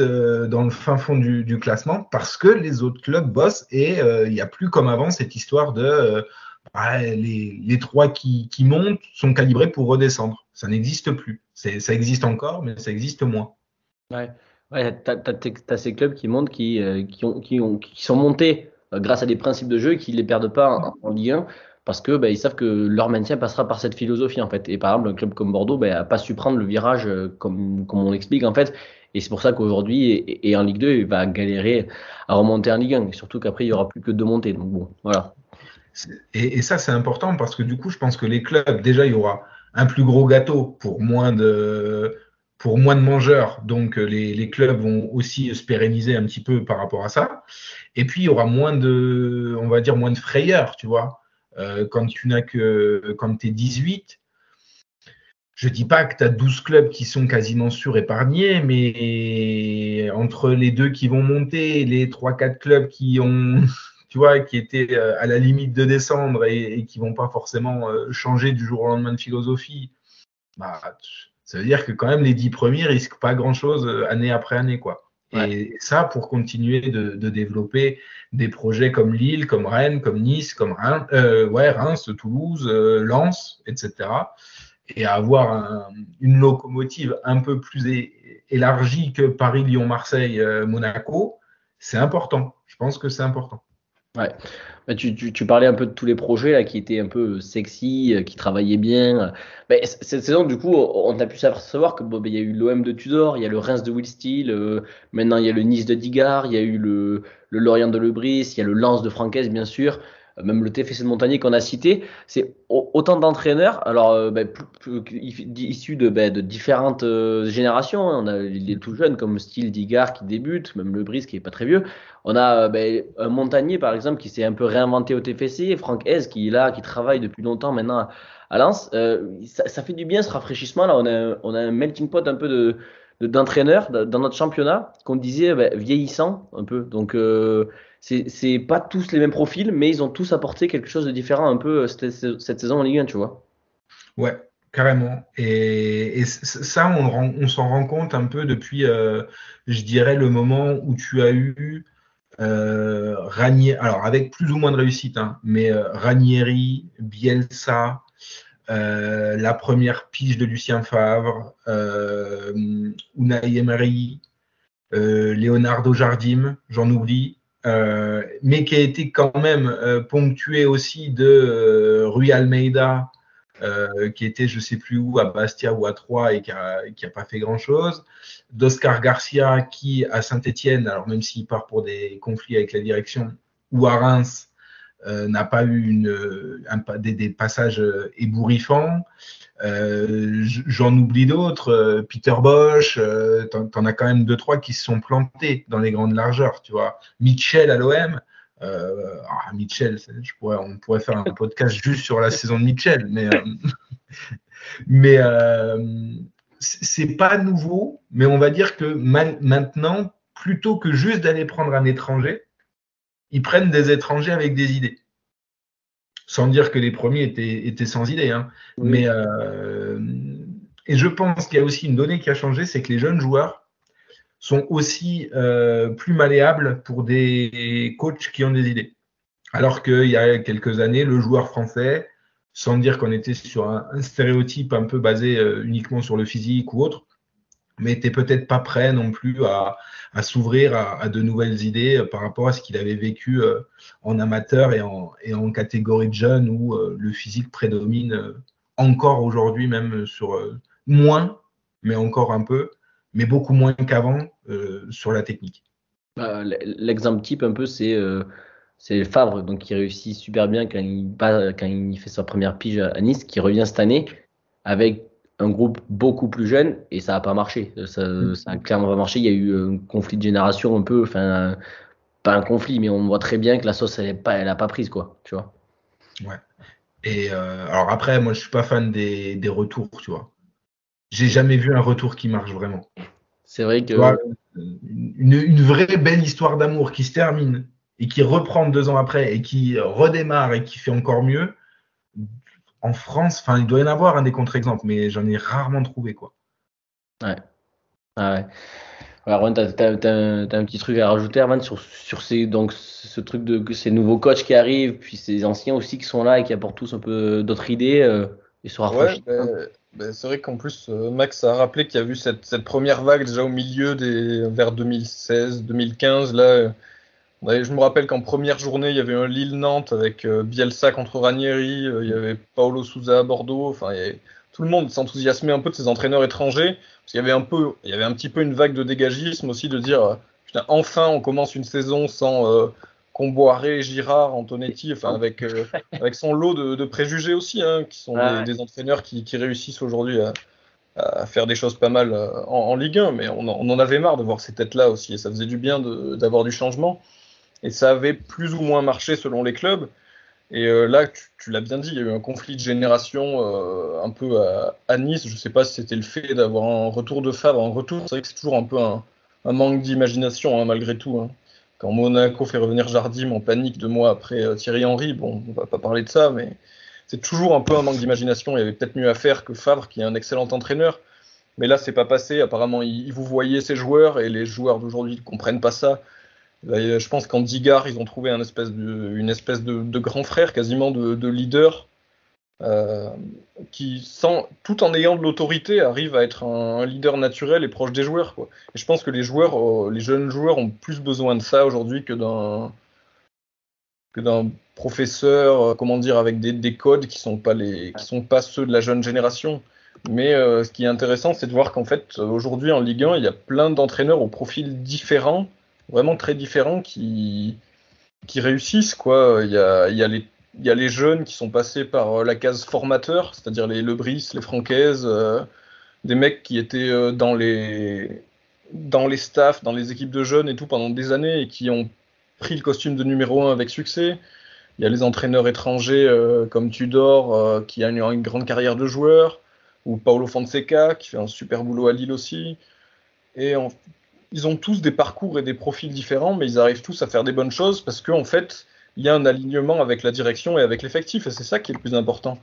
euh, dans le fin fond du, classement parce que les autres clubs bossent et euh, il n'y a plus comme avant cette histoire de bah, les, trois qui, montent sont calibrés pour redescendre. Ça n'existe plus. Ça existe encore, mais ça existe moins. Ouais, ouais tu as, ces clubs qui montent, qui, qui sont montés grâce à des principes de jeu qui ne les perdent pas en, Ligue 1 parce que bah, ils savent que leur maintien passera par cette philosophie en fait. Et par exemple, un club comme Bordeaux n'a bah, pas su prendre le virage comme, comme on l'explique en fait. Et c'est pour ça qu'aujourd'hui, et, en Ligue 2, il va galérer à remonter en Ligue 1. surtout qu'après, il n'y aura plus que deux montées. Donc bon, voilà. Et, ça, c'est important parce que du coup, je pense que les clubs, déjà, il y aura un plus gros gâteau pour moins de, pour moins de mangeurs. Donc, les, les, clubs vont aussi se pérenniser un petit peu par rapport à ça. Et puis, il y aura moins de, on va dire, moins de frayeur, tu vois. Euh, quand tu n'as que, quand tu es 18, je dis pas que tu as 12 clubs qui sont quasiment surépargnés, mais entre les deux qui vont monter, les 3-4 clubs qui ont, tu vois, qui étaient euh, à la limite de descendre et, et qui vont pas forcément euh, changer du jour au lendemain de philosophie, bah, ça veut dire que quand même les 10 premiers risquent pas grand chose euh, année après année, quoi. Et ça, pour continuer de, de, développer des projets comme Lille, comme Rennes, comme Nice, comme Reims, ouais, Reims Toulouse, Lens, etc et avoir une locomotive un peu plus élargie que Paris, Lyon, Marseille, euh, Monaco, c'est important. Je pense que c'est important. Ouais. Bah, tu, tu, tu, parlais un peu de tous les projets là, qui étaient un peu sexy, euh, qui travaillaient bien. Bah, cette saison, du coup, on a pu savoir que bon, bah, y a eu l'OM de Tudor, il y a le Reims de Will Steele, euh, maintenant il y a le Nice de Digard, il y a eu le, le Lorient de Lebris, il y a le Lens de Francaise, bien sûr même le TFC de Montagnier qu'on a cité, c'est autant d'entraîneurs, alors euh, ben, issus de, ben, différentes euh, générations. Hein. On a les tout jeunes comme Style Digard qui débute, même Le Brise qui est pas très vieux. On a euh, ben, un Montagnier par exemple qui s'est un peu réinventé au TFC, Franck Hez qui est là, qui travaille depuis longtemps maintenant à Lens. Ça, fait du bien ce rafraîchissement là. On a, on a un melting pot un peu de d'entraîneurs dans notre championnat qu'on disait vieillissant un peu. Donc c'est pas tous les mêmes profils, mais ils ont tous apporté quelque chose de différent un peu euh, cette, saison en Ligue 1, tu vois. Ouais, carrément. Et, ça, on, on s'en rend compte un peu depuis, euh, je dirais, le moment où tu as eu euh, Ranieri, alors avec plus ou moins de réussite, hein, mais euh, Ranieri, Bielsa, euh, la première pige de Lucien Favre, Unai Emery, Leonardo Jardim, j'en oublie. Euh, mais qui a été quand même euh, ponctué aussi de euh, Rui Almeida, qui était je sais plus où, à Bastia ou à Troyes, et qui n'a pas fait grand-chose, d'Oscar Garcia, qui à Saint-Etienne, alors même s'il part pour des conflits avec la direction, ou à Reims, n'a pas eu une, des, passages ébouriffants. Euh, j'en oublie d'autres, euh, Peter Bosch, euh, t'en as quand même deux trois qui se sont plantés dans les grandes largeurs, tu vois. Mitchell à l'OM, ah, Mitchell, on pourrait faire un podcast juste sur la saison de Mitchell, mais mais c'est pas nouveau, mais on va dire que maintenant, plutôt que juste d'aller prendre un étranger, ils prennent des étrangers avec des idées sans dire que les premiers étaient, étaient sans idée. Hein. Mais, euh, et je pense qu'il y a aussi une donnée qui a changé, c'est que les jeunes joueurs sont aussi euh, plus malléables pour des coachs qui ont des idées. Alors qu'il y a quelques années, le joueur français, sans dire qu'on était sur un, stéréotype un peu basé euh, uniquement sur le physique ou autre, mais n'était peut-être pas prêt non plus à, s'ouvrir à, de nouvelles idées euh, par rapport à ce qu'il avait vécu euh, en amateur et en, catégorie de jeunes où euh, le physique prédomine encore aujourd'hui, même sur moins, mais encore un peu, mais beaucoup moins qu'avant sur la technique. Bah, l'exemple type un peu, c'est c'est Favre, donc qui réussit super bien quand il, quand il fait sa première pige à Nice, qui revient cette année avec un groupe beaucoup plus jeune et ça n'a pas marché. Ça, mm. ça, a clairement pas marché. Il y a eu un conflit de génération un peu, enfin, pas un conflit, mais on voit très bien que la sauce, elle n'a pas, elle a pas prise, quoi, tu vois. Ouais. Et euh, alors après, moi, je suis pas fan des, des retours, tu vois. J'ai jamais vu un retour qui marche vraiment. C'est vrai que. une, une, vraie belle histoire d'amour qui se termine et qui reprend deux ans après et qui redémarre et qui fait encore mieux en France, enfin, il doit y en avoir un des contre-exemples, mais j'en ai rarement trouvé, quoi. Ouais. Ah ouais. Alors, tu as, un petit truc à rajouter, Arman, sur, sur ces, donc, ce truc de ces nouveaux coachs qui arrivent, puis ces anciens aussi qui sont là et qui apportent tous un peu d'autres idées euh, et se ouais, ben, ben, c'est vrai qu'en plus, euh, Max a rappelé qu'il y a eu cette, cette, première vague déjà au milieu des vers 2016, 2015. Là, je me rappelle qu'en première journée, il y avait un Lille-Nantes avec euh, Bielsa contre Ranieri, euh, il y avait Paolo Souza à Bordeaux. Enfin, tout le monde s'enthousiasmait un peu de ces entraîneurs étrangers. Parce qu'il y avait un peu, il y avait un petit peu une vague de dégagisme aussi de dire, euh, putain, enfin, on commence une saison sans Comboiré, Girard, Antonetti, enfin avec avec son lot de, préjugés aussi, hein, qui sont des, entraîneurs qui, réussissent aujourd'hui à, faire des choses pas mal en, Ligue 1, mais on, on, en avait marre de voir ces têtes-là aussi, et ça faisait du bien d'avoir du changement. Et ça avait plus ou moins marché selon les clubs. Et euh, là, tu, l'as bien dit, il y a eu un conflit de génération euh, un peu à, Nice. Je ne sais pas si c'était le fait d'avoir un retour de Favre. Un retour, c'est vrai que c'est toujours un peu un, manque d'imagination, hein, malgré tout. Hein. Quand Monaco fait revenir Jardim en panique deux mois après euh, Thierry Henry, bon, on va pas parler de ça, mais c'est toujours un peu un manque d'imagination. Il y avait peut-être mieux à faire que Favre, qui est un excellent entraîneur. Mais là, c'est pas passé. Apparemment, il, vous voyez ces joueurs et les joueurs d'aujourd'hui ne comprennent pas ça. Je pense qu'en Digard, ils ont trouvé une espèce de, grand frère, quasiment de, leader, euh, qui, tout en ayant de l'autorité, arrive à être un, leader naturel et proche des joueurs. Et je pense que les joueurs, euh, les jeunes joueurs, ont plus besoin de ça aujourd'hui que d'un professeur, euh, comment dire, avec des, des, codes qui sont sont pas ceux de la jeune génération. Mais euh, ce qui est intéressant, c'est de voir qu'en fait, aujourd'hui en Ligue 1, il y a plein d'entraîneurs au profil différents, vraiment très différents, qui, qui réussissent. Quoi. Il, y a, il, y a les, il y a les jeunes qui sont passés par la case formateur, c'est-à-dire les Lebris, les Francaise, euh, des mecs qui étaient dans les, dans les staffs, dans les équipes de jeunes et tout pendant des années et qui ont pris le costume de numéro 1 avec succès. Il y a les entraîneurs étrangers euh, comme Tudor, euh, qui a une, grande carrière de joueur, ou Paulo Fonseca, qui fait un super boulot à Lille aussi. Et en, ils ont tous des parcours et des profils différents, mais ils arrivent tous à faire des bonnes choses parce qu'en en fait, il y a un alignement avec la direction et avec l'effectif, et c'est ça qui est le plus important.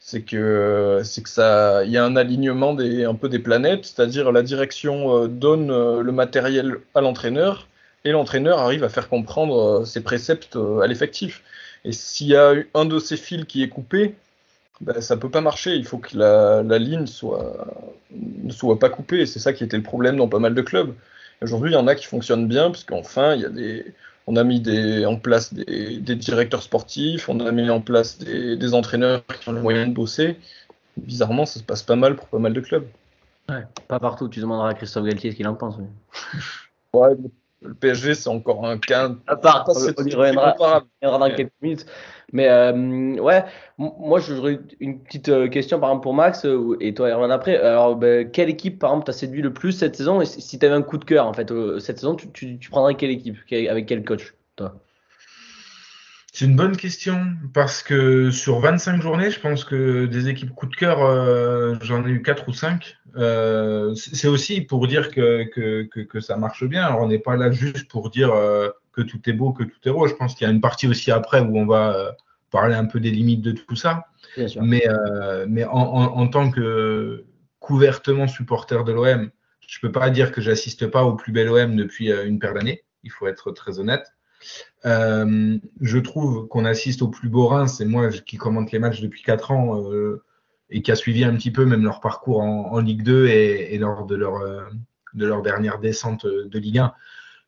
C'est que c'est que ça, il y a un alignement des un peu des planètes, c'est-à-dire la direction euh, donne euh, le matériel à l'entraîneur et l'entraîneur arrive à faire comprendre euh, ses préceptes à l'effectif. Et s'il y a un de ces fils qui est coupé, ben, ça peut pas marcher. Il faut que la, la ligne soit, ne soit pas coupée. C'est ça qui était le problème dans pas mal de clubs. Aujourd'hui, il y en a qui fonctionnent bien, puisqu'enfin, il y a des, on a mis des, en place des, des, directeurs sportifs, on a mis en place des, des, entraîneurs qui ont les moyens de bosser. Bizarrement, ça se passe pas mal pour pas mal de clubs. Ouais, pas partout. Tu demanderas à Christophe Galtier ce qu'il en pense. Mais... Ouais, le PSG, c'est encore un cas. À part, on, on y reviendra, on reviendra dans quelques minutes. Mais euh, ouais, moi, j'aurais une petite euh, question, par exemple, pour Max euh, et toi, Herman, après. Alors, ben, quelle équipe, par exemple, t'as séduit le plus cette saison? Et si tu avais un coup de cœur, en fait, cette saison, tu, tu, tu prendrais quelle équipe? Avec quel coach, toi? C'est une bonne question parce que sur 25 journées, je pense que des équipes coup de cœur, euh, j'en ai eu 4 ou 5. Euh, c'est aussi pour dire que, que, que, que, ça marche bien. Alors on n'est pas là juste pour dire euh, que tout est beau, que tout est rose. Je pense qu'il y a une partie aussi après où on va parler un peu des limites de tout ça. Mais, mais en, en, en, tant que couvertement supporter de l'OM, je peux pas dire que j'assiste pas au plus bel OM depuis une paire d'années. Il faut être très honnête. Euh, je trouve qu'on assiste au plus beau Reims, c'est moi qui commente les matchs depuis 4 ans euh, et qui a suivi un petit peu même leur parcours en, Ligue 2 et, lors de leur, euh, de leur dernière descente de Ligue 1.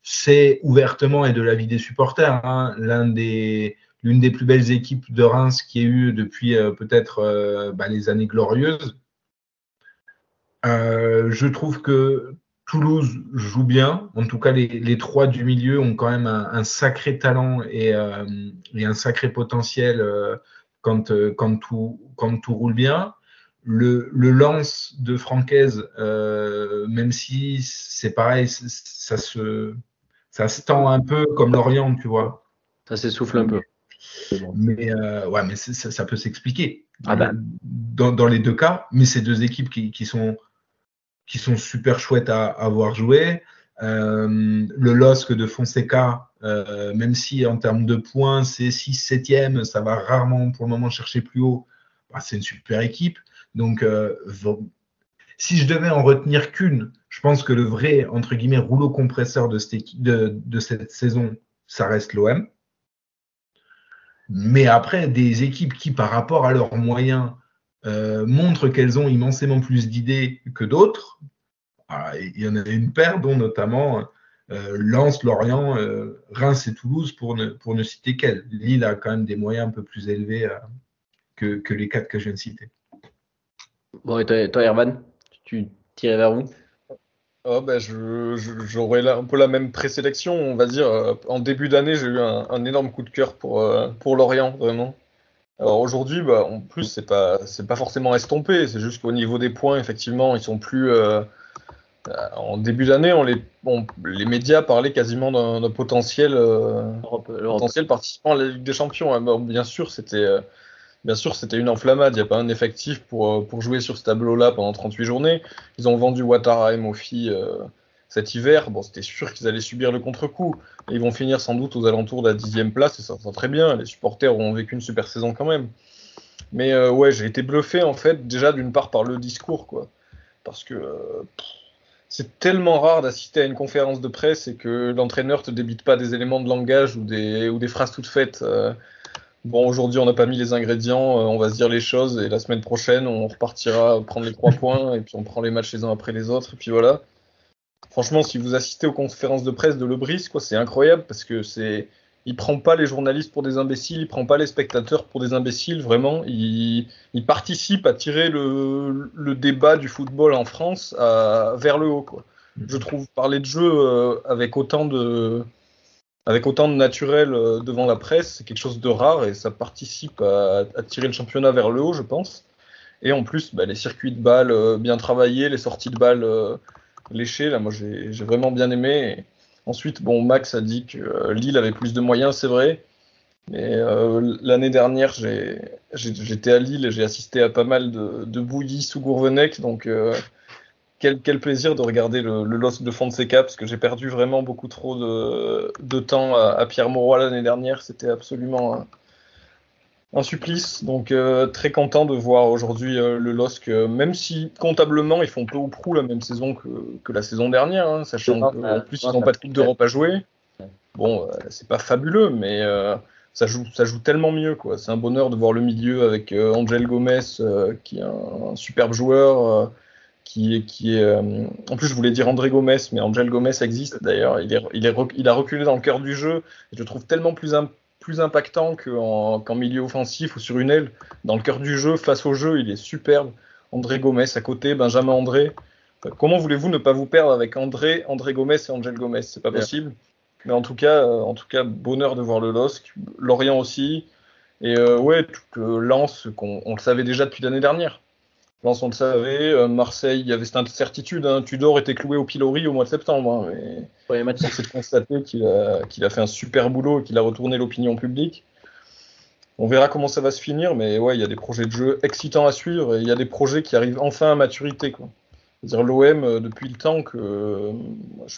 C'est ouvertement et de l'avis des supporters hein, des l'une des plus belles équipes de Reims qui ait eu depuis peut-être bah, les années glorieuses. je trouve que Toulouse joue bien. En tout cas, les, les, trois du milieu ont quand même un, un sacré talent et, euh, et, un sacré potentiel euh, quand, euh, quand, tout, quand tout roule bien. Le, le lance de Francaise, même si c'est pareil, ça se, ça se tend un peu comme l'Orient, tu vois. Ça s'essouffle un peu. Mais ouais, mais ça, ça, peut s'expliquer ah ben. dans, dans, les deux cas. Mais ces deux équipes qui, qui sont qui sont super chouettes à, à voir jouer. Euh, le LOSC de Fonseca, euh, même si en termes de points, c'est 6 7e, ça va rarement pour le moment chercher plus haut, bah, c'est une super équipe. Donc, euh, si je devais en retenir qu'une, je pense que le vrai, entre guillemets, rouleau compresseur de cette saison, ça reste l'OM. Mais après, des équipes qui, par rapport à leurs moyens, euh, montrent qu'elles ont immensément plus d'idées que d'autres. Il y en a une paire, dont notamment euh, Lens, Lorient, euh, Reims et Toulouse, pour ne, pour ne citer qu'elles. Lille a quand même des moyens un peu plus élevés euh, que, que, les quatre que je viens de citer. Bon, et toi, toi Herman, tu tirais vers où? Oh ben j'aurais un peu la même présélection, on va dire. En début d'année, j'ai eu un, un, énorme coup de cœur pour, pour Lorient, vraiment. Alors aujourd'hui, bah, en plus, c'est pas, c'est pas forcément estompé. C'est juste qu'au niveau des points, effectivement, ils sont plus. Euh, en début d'année, on les, on, les médias parlaient quasiment d'un, potentiel, euh, Europe, Europe. potentiel participant à la Ligue des Champions. Hein. Bien sûr, c'était, euh, bien sûr, c'était une enflammade. Il n'y a pas un effectif pour, pour jouer sur ce tableau-là pendant 38 journées. Ils ont vendu Ouattara et Mofi cet hiver, bon, c'était sûr qu'ils allaient subir le contre-coup. Ils vont finir sans doute aux alentours de la dixième place, et ça sera très bien. Les supporters ont vécu une super saison quand même. Mais euh, ouais, j'ai été bluffé en fait, déjà d'une part par le discours, quoi. Parce que euh, c'est tellement rare d'assister à une conférence de presse et que l'entraîneur te débite pas des éléments de langage ou des, ou des phrases toutes faites. Euh, bon, aujourd'hui, on n'a pas mis les ingrédients, on va se dire les choses, et la semaine prochaine, on repartira prendre les trois points, et puis on prend les matchs les uns après les autres, et puis voilà. Franchement, si vous assistez aux conférences de presse de Lebris, quoi, c'est incroyable parce que c'est il prend pas les journalistes pour des imbéciles, il prend pas les spectateurs pour des imbéciles, vraiment. Il, participe à tirer le, débat du football en France vers le haut. Quoi. Mm. Je trouve parler de jeu euh, avec autant de avec autant de naturel euh, devant la presse, c'est quelque chose de rare et ça participe à, tirer le championnat vers le haut, je pense. Et en plus, bah, les circuits de balles euh, bien travaillés, les sorties de balles léchées, là, moi j'ai vraiment bien aimé. Ensuite, bon, Max a dit que euh, Lille avait plus de moyens, c'est vrai. Mais euh, l'année dernière, j'étais à Lille et j'ai assisté à pas mal de, de bouillies sous Gourvenec. Donc, euh, quel, plaisir de regarder le, le LOSC de Fonseca, parce que j'ai perdu vraiment beaucoup trop de, temps à, Pierre Mauroy l'année dernière. C'était absolument un supplice. Donc euh, très content de voir aujourd'hui euh, le LOSC, euh, même si comptablement ils font peu ou prou la même saison que, la saison dernière, hein, sachant qu'en plus ils n'ont pas de Coupe d'Europe à jouer. Bon, c'est pas fabuleux, mais ça, joue, ça joue tellement mieux. quoi. C'est un bonheur de voir le milieu avec Angel Gomez, qui est un, superbe joueur. qui est, qui est en plus je voulais dire André Gomez mais Angel Gomez existe d'ailleurs il, est, il, est, il a reculé dans le cœur du jeu et je le trouve tellement plus, plus impactant qu'en milieu offensif ou sur une aile. Dans le cœur du jeu, face au jeu, il est superbe. André Gomez à côté, Benjamin André. Comment voulez-vous ne pas vous perdre avec André, André Gomez et Angel Gomez? C'est pas possible. Mais en tout cas, euh, en tout cas, bonheur de voir le LOSC, Lorient aussi. Et euh, ouais, tout, Lens, qu'on on le savait déjà depuis l'année dernière. Lens, on le savait. Euh, Marseille, il y avait cette incertitude. Hein. Tudor était cloué au pilori au mois de septembre. Hein, mais match, c'est de constater qu'il a, qu'il a fait un super boulot et qu'il a retourné l'opinion publique. On verra comment ça va se finir, mais ouais, il y a des projets de jeu excitants à suivre et il y a des projets qui arrivent enfin à maturité. Quoi. dire l'OM euh, depuis le temps que, euh,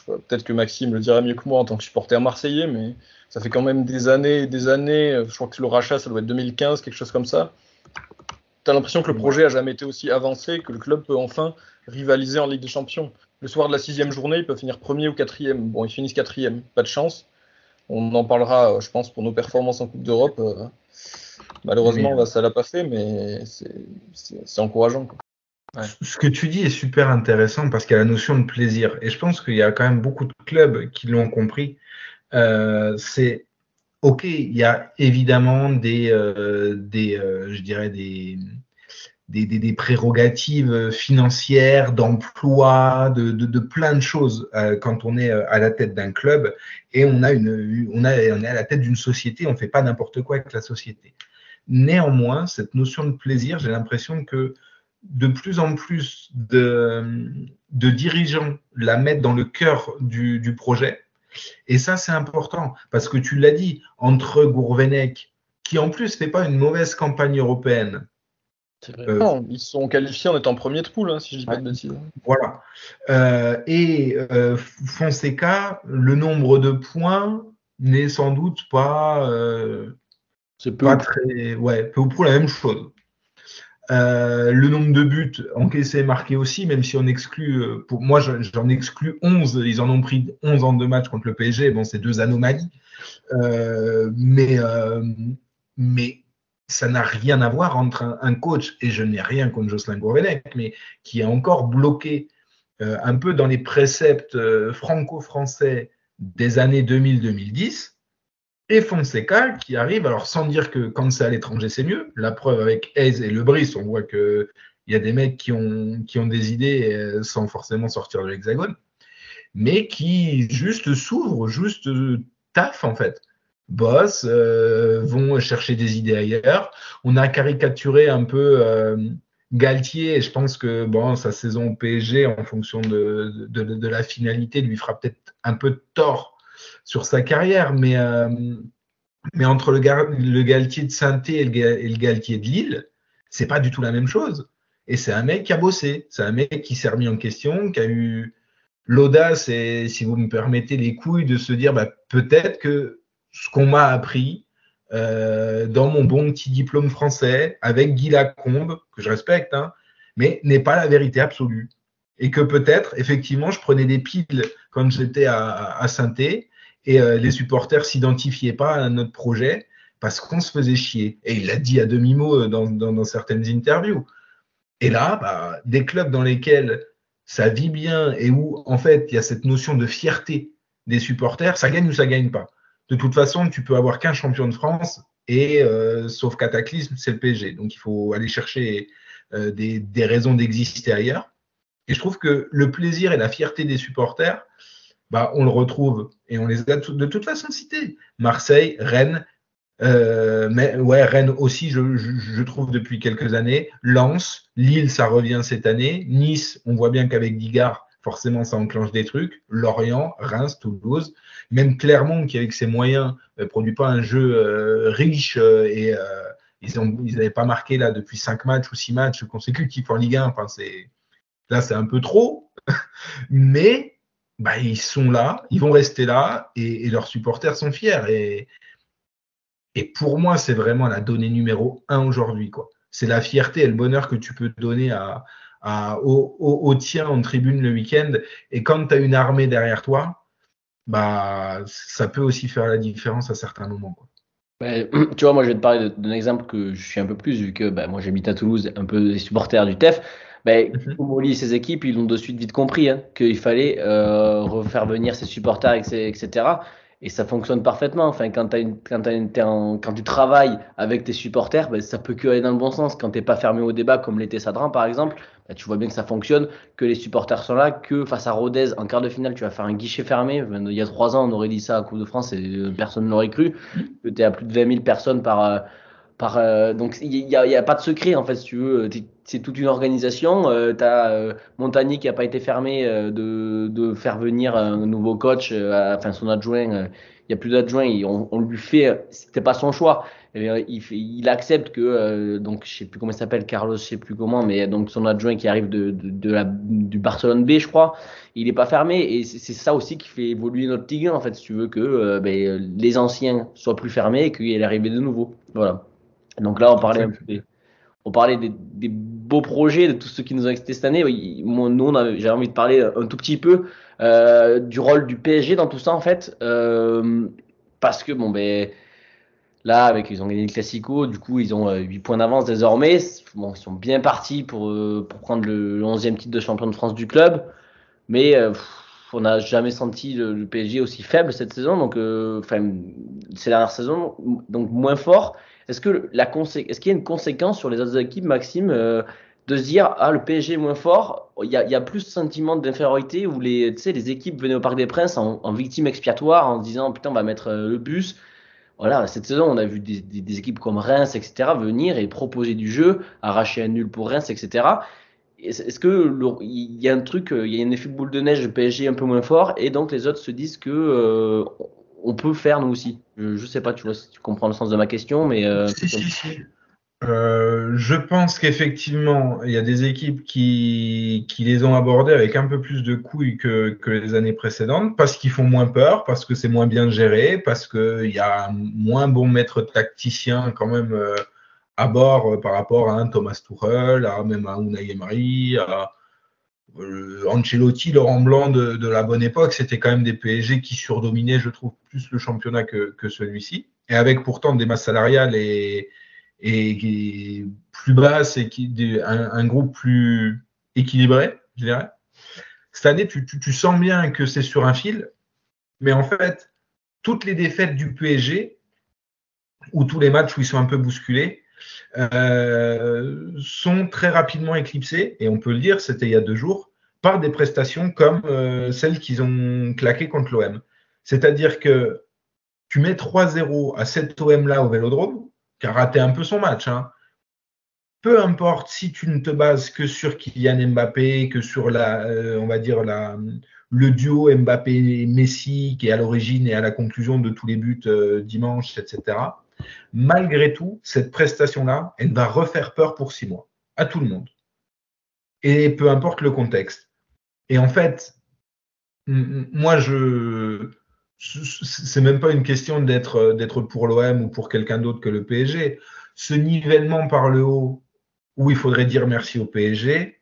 peut-être que Maxime le dira mieux que moi en tant que supporter marseillais, mais ça fait quand même des années et des années. Je crois que le rachat, ça doit être 2015, quelque chose comme ça tu l'impression que le projet a jamais été aussi avancé, que le club peut enfin rivaliser en Ligue des Champions. Le soir de la sixième journée, il peut finir premier ou quatrième. Bon, ils finissent quatrième, pas de chance. On en parlera, euh, je pense, pour nos performances en Coupe d'Europe. Euh, malheureusement, ça l'a pas fait, mais c'est encourageant. Ce que tu dis est super intéressant parce qu'il y a la notion de plaisir. Et je pense qu'il y a quand même beaucoup de clubs qui l'ont compris. Euh, c'est ok, il y a évidemment des, euh, euh, je dirais des, prérogatives financières, d'emploi, de, plein de choses euh, quand on est à la tête d'un club et on a une, on, a, on est à la tête d'une société, on ne fait pas n'importe quoi avec la société. Néanmoins, cette notion de plaisir, j'ai l'impression que de plus en plus de, dirigeants la mettent dans le cœur du projet et ça, c'est important parce que tu l'as dit, entre Gourvenec, qui en plus fait pas une mauvaise campagne européenne. Euh, non, ils sont qualifiés en étant premier de poule, hein, si je dis pas de bêtises. Voilà. Euh, et euh, Fonseca, le nombre de points n'est sans doute pas, c'est pas très, ouais, peu ou prou la même chose. Euh, le nombre de buts encaissés et marqués aussi, même si on exclut, euh, pour moi j'en exclus 11, ils en ont pris 11 en deux matchs contre le PSG, bon c'est deux anomalies, euh, mais, mais ça n'a rien à voir entre un, coach, et je n'ai rien contre Jocelyn Gourvenec, mais qui est encore bloqué un peu dans les préceptes franco-français des années 2000-2010, et Fonseca qui arrive, alors sans dire que quand c'est à l'étranger c'est mieux, la preuve avec Hayes et Le Brice, on voit qu'il y a des mecs qui ont, qui ont des idées euh, sans forcément sortir de l'hexagone, mais qui juste s'ouvrent, juste taf en fait. Boss, euh, vont chercher des idées ailleurs. On a caricaturé un peu euh, Galtier, et je pense que bon, sa saison au PSG, en fonction de, de, la finalité, lui fera peut-être un peu tort sur sa carrière, mais, euh, mais entre le, le, Galtier de saint et, et le, Galtier de Lille, c'est pas du tout la même chose. Et c'est un mec qui a bossé, c'est un mec qui s'est remis en question, qui a eu l'audace et, si vous me permettez, les couilles de se dire bah, peut-être que ce qu'on m'a appris euh, dans mon bon petit diplôme français avec Guy Lacombe, que je respecte, hein, mais n'est pas la vérité absolue. Et que peut-être, effectivement, je prenais des piles quand j'étais à, à saint et euh, les supporters s'identifiaient pas à notre projet parce qu'on se faisait chier. Et il l'a dit à demi-mot euh, dans, certaines interviews. Et là, bah, des clubs dans lesquels ça vit bien et où, en fait, il y a cette notion de fierté des supporters, ça gagne ou ça gagne pas. de toute façon, tu peux avoir qu'un champion de France et euh, sauf cataclysme, c'est le PSG. Donc il faut aller chercher des, des, raisons d'exister ailleurs. Et je trouve que le plaisir et la fierté des supporters, bah, on le retrouve et on les a de toute façon cités. Marseille, Rennes, euh, mais ouais, Rennes aussi, je, je, je, trouve depuis quelques années. Lens, Lille, ça revient cette année. Nice, on voit bien qu'avec Digard, forcément, ça enclenche des trucs. Lorient, Reims, Toulouse, même Clermont, qui avec ses moyens ne euh, produit pas un jeu euh, riche euh, et ils n'avaient pas marqué là depuis cinq matchs ou six matchs consécutifs en Ligue 1. Enfin, c'est là, c'est un peu trop, mais bah, ils sont là, ils vont rester là et, leurs supporters sont fiers. Et, et pour moi, c'est vraiment la donnée numéro un aujourd'hui. C'est la fierté et le bonheur que tu peux donner à, à, au, au, au, tien en tribune le week-end. Et quand tu as une armée derrière toi, bah, ça peut aussi faire la différence à certains moments. Quoi. Bah, tu vois, moi, je vais te parler d'un exemple que je suis un peu plus, vu que bah, moi, j'habite à Toulouse, un peu des supporters du TEF. Bah, Mouli et ses équipes, ils l'ont de suite vite compris hein, qu'il fallait euh, refaire venir ses supporters, etc. Et ça fonctionne parfaitement. Enfin, quand, as une, quand, as une, en, quand tu travailles avec tes supporters, ben, ça peut que aller dans le bon sens. Quand tu n'es pas fermé au débat, comme l'était Sadran par exemple, ben, tu vois bien que ça fonctionne, que les supporters sont là, que face à Rodez, en quart de finale, tu vas faire un guichet fermé. Ben, il y a trois ans, on aurait dit ça à Coupe de France et euh, personne ne l'aurait cru. Que tu es à plus de 20 000 personnes par. Euh, par euh, donc il n'y a, a, pas de secret en fait si tu veux c'est toute une organisation euh, tu as euh, Montagny qui a pas été fermé euh, de, de faire venir un nouveau coach enfin son adjoint il y a plus d'adjoint on, on, lui fait c'était pas son choix. Il, il, accepte que donc je sais plus comment il s'appelle Carlos je sais plus comment mais donc son adjoint qui arrive de, de, de la, du Barcelone B je crois il est pas fermé et c'est ça aussi qui fait évoluer notre Ligue 1 en fait si tu veux que ben, les anciens soient plus fermés et qu'il y ait de nouveaux. Voilà donc là, on parlait un peu des, on parlait des, des, beaux projets, de tout ce qui nous ont existé cette année. Moi, nous, j'ai envie de parler un tout petit peu euh, du rôle du PSG dans tout ça, en fait. Euh, parce que, bon, ben, là, avec, ils ont gagné le Classico, du coup, ils ont euh, 8 points d'avance désormais. Bon, ils sont bien partis pour, euh, pour prendre le, le 11e titre de champion de France du club. Mais on n'a jamais senti le, le, PSG aussi faible cette saison. Donc, enfin, ces dernières saisons, donc moins fort. Est-ce que est-ce qu'il y a une conséquence sur les autres équipes, Maxime, euh, de se dire ah le PSG est moins fort, il y a, plus de sentiment d'infériorité où les, les équipes venaient au Parc des Princes en, victime expiatoire en se disant putain on va mettre euh, le bus. Voilà, cette saison on a vu des, équipes comme Reims, etc. venir et proposer du jeu, arracher un nul pour Reims, etc. Est-ce que il y a un truc, il y a un effet boule de neige, le PSG un peu moins fort et donc les autres se disent que euh, on peut faire nous aussi. Je, ne sais pas, tu tu comprends le sens de ma question, mais. Euh, si, si, si. Euh, je pense qu'effectivement, il y a des équipes qui, qui les ont abordées avec un peu plus de couilles que, que les années précédentes, parce qu'ils font moins peur, parce que c'est moins bien géré, parce qu'il y a moins bon maître tacticien quand même euh, à bord euh, par rapport à un Thomas Tuchel, à même à Unai Emery, à, Ancelotti, Laurent Blanc de, de la bonne époque, c'était quand même des PSG qui surdominaient, je trouve, plus le championnat que, que celui-ci. Et avec pourtant des masses salariales et, et, plus basses et qui, un, un, groupe plus équilibré, je dirais. Cette année, tu, tu, tu sens bien que c'est sur un fil, mais en fait, toutes les défaites du PSG, ou tous les matchs où ils sont un peu bousculés, euh, sont très rapidement éclipsés, et on peut le dire, c'était il y a deux jours, par des prestations comme euh, celles qu'ils ont claquées contre l'OM. C'est-à-dire que tu mets 3-0 à cet OM-là au Vélodrome, qui a raté un peu son match. Hein. Peu importe si tu ne te bases que sur Kylian Mbappé, que sur la, euh, on va dire la, le duo Mbappé-Messi qui est à l'origine et à la conclusion de tous les buts dimanche, etc. Malgré tout, cette prestation-là, elle va refaire peur pour six mois à tout le monde. Et peu importe le contexte. Et en fait, moi, je, c'est même pas une question d'être d'être pour l'OM ou pour quelqu'un d'autre que le PSG. Ce nivellement par le haut, où il faudrait dire merci au PSG,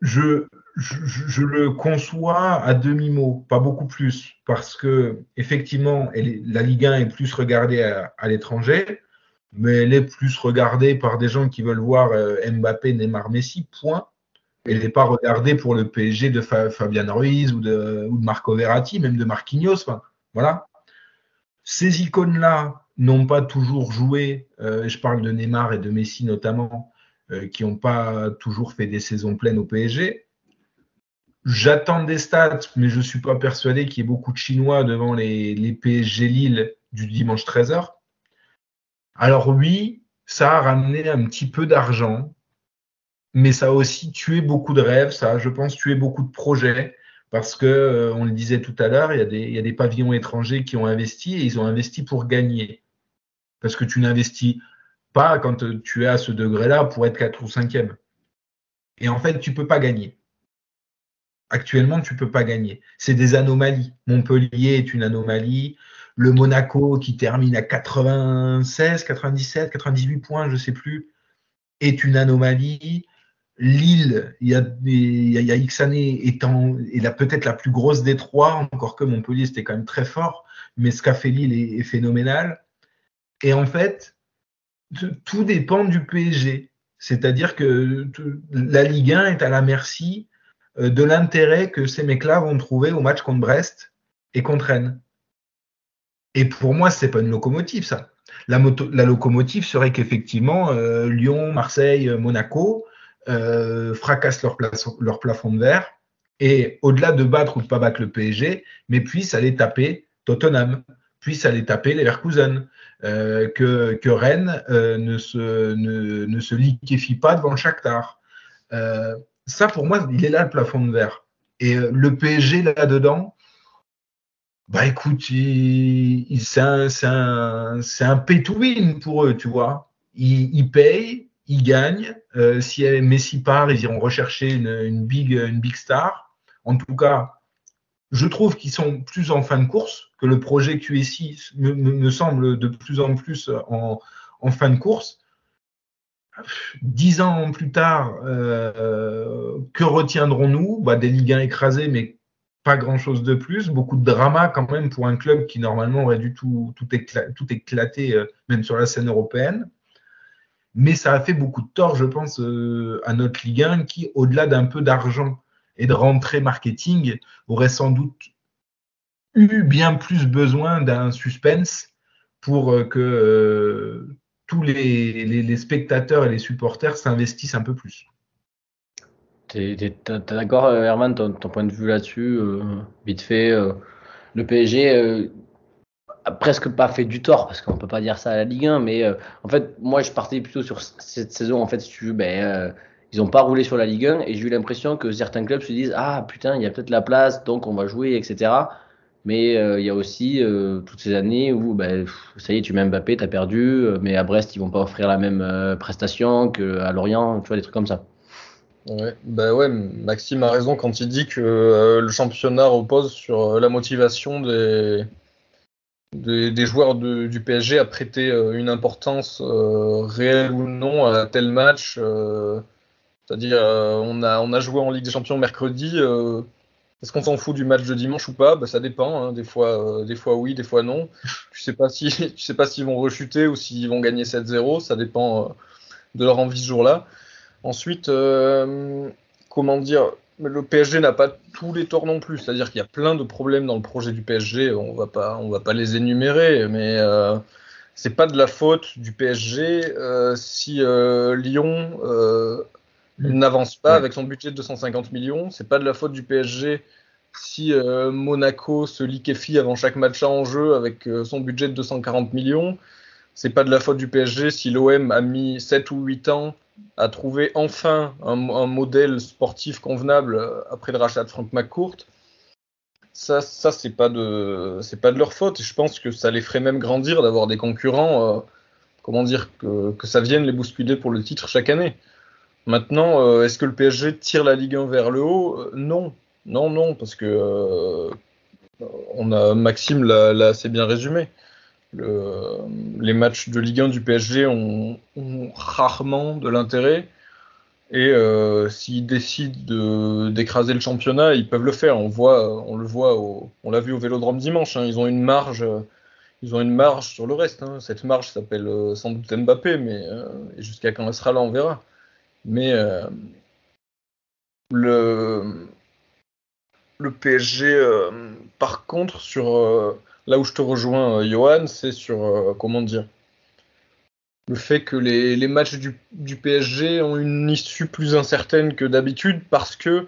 je, je, le conçois à demi mot, pas beaucoup plus, parce que effectivement, la Ligue 1 est plus regardée à, l'étranger, mais elle est plus regardée par des gens qui veulent voir euh, Mbappé, Neymar, Messi, point elle n'est pas regardée pour le PSG de Fa Fabian Ruiz ou de, Marco Verratti, même de Marquinhos. Enfin, voilà. ces icônes-là n'ont pas toujours joué. je parle de Neymar et de Messi notamment, qui n'ont pas toujours fait des saisons pleines au PSG. J'attends des stats, mais je ne suis pas persuadé qu'il y ait beaucoup de Chinois devant les, les PSG Lille du dimanche 13h. Alors oui, ça a ramené un petit peu d'argent, mais ça a aussi tué beaucoup de rêves, ça a, je pense, tué beaucoup de projets, parce que, euh, on le disait tout à l'heure, il, y a des pavillons étrangers qui ont investi et ils ont investi pour gagner. Parce que tu n'investis pas quand tu es à ce degré-là pour être 4 ou 5e. Et en fait, tu ne peux pas gagner. Actuellement, tu ne peux pas gagner. C'est des anomalies. Montpellier est une anomalie. Le Monaco, qui termine à 96, 97, 98 points, je ne sais plus, est une anomalie. Lille, il y a, X années, est peut-être la plus grosse des trois, encore que Montpellier, c'était quand même très fort, mais ce qu'a fait Lille est, est phénoménal. Et en fait, tout dépend du PSG. C'est-à-dire que la Ligue 1 est à la merci de l'intérêt que ces mecs-là vont trouver au match contre Brest et contre Rennes. Et pour moi, ce n'est pas une locomotive, ça. La, locomotive serait qu'effectivement, euh, Lyon, Marseille, Monaco euh, fracassent leur, plafond de verre et au-delà de battre ou de pas battre le PSG, mais puissent aller taper Tottenham, puissent aller taper les Leverkusen, que, que, Rennes ne, se, ne, se liquéfie pas devant le Shakhtar ça, pour moi, il est là le plafond de verre. Et euh, le PSG là-dedans, bah écoute, c'est un, un, un, pay to win pour eux, tu vois. Ils, payent, ils gagnent. Euh, si Messi part, ils iront rechercher une, big, une big star. En tout cas, je trouve qu'ils sont plus en fin de course, que le projet QSI me, me semble de plus en plus en, en fin de course dix ans plus tard, euh, que retiendrons-nous? Bah, Des Ligue 1 écrasés, mais pas grand-chose de plus. Beaucoup de drama quand même pour un club qui normalement aurait dû tout, éclater, euh, même sur la scène européenne. Mais ça a fait beaucoup de tort, je pense, euh, à notre Ligue 1 qui, au-delà d'un peu d'argent et de rentrée marketing, aurait sans doute eu bien plus besoin d'un suspense pour que tous les, spectateurs et les supporters s'investissent un peu plus. T'es d'accord, euh, Herman, ton, point de vue là-dessus, euh, vite fait, euh, le PSG a presque pas fait du tort, parce qu'on peut pas dire ça à la Ligue 1, mais en fait, moi je partais plutôt sur cette saison, en fait, ben, ils ont pas roulé sur la Ligue 1, et j'ai eu l'impression que certains clubs se disent, ah putain, il y a peut-être la place, donc on va jouer, etc. Mais euh, il y a aussi euh, toutes ces années où ben, ça y est, tu mets Mbappé, tu as perdu, euh, mais à Brest, ils vont pas offrir la même prestation qu'à Lorient, tu vois, des trucs comme ça. Ouais, bah ouais, Maxime a raison quand il dit que le championnat repose sur la motivation des, des, joueurs du PSG à prêter une importance réelle ou non à tel match. C'est-à-dire, on, a, on a joué en Ligue des Champions mercredi est-ce qu'on s'en fout du match de dimanche ou pas? Bah, Ça dépend. Hein. Des, fois, euh, des fois oui, des fois non. Tu sais pas si tu sais pas s'ils vont rechuter ou s'ils vont gagner 7-0. Ça dépend euh, de leur envie ce jour-là. Ensuite, euh, comment dire le PSG n'a pas tous les torts non plus. C'est-à-dire qu'il y a plein de problèmes dans le projet du PSG. On va pas, on va pas les énumérer, mais c'est pas de la faute du PSG si Lyon n'avance pas avec son budget de 250 millions. C'est pas de la faute du PSG si euh, Monaco se liquéfie avant chaque match en jeu avec euh, son budget de 240 millions. C'est pas de la faute du PSG si l'OM a mis 7 ou 8 ans à trouver enfin un, modèle sportif convenable euh, après le rachat de Frank McCourt. Ça, ça c'est pas de, c'est pas de leur faute. Et je pense que ça les ferait même grandir d'avoir des concurrents, comment dire, que, que ça vienne les bousculer pour le titre chaque année. Maintenant, euh, est-ce que le PSG tire la Ligue 1 vers le haut? Euh, Non, non, non, parce que euh, on a Maxime l'a assez bien résumé. les matchs de Ligue 1 du PSG ont, rarement de l'intérêt. Et s'ils décident d'écraser le championnat, ils peuvent le faire. On voit, on le voit, on l'a vu au Vélodrome dimanche. Hein. ils ont une marge, ils ont une marge sur le reste. Hein. Cette marge s'appelle sans doute Mbappé, mais jusqu'à quand elle sera là, on verra. Mais euh, le, le PSG, euh, par contre, sur, euh, là où je te rejoins, Johan, c'est sur, comment dire, le fait que les, les matchs du, du, PSG ont une issue plus incertaine que d'habitude parce que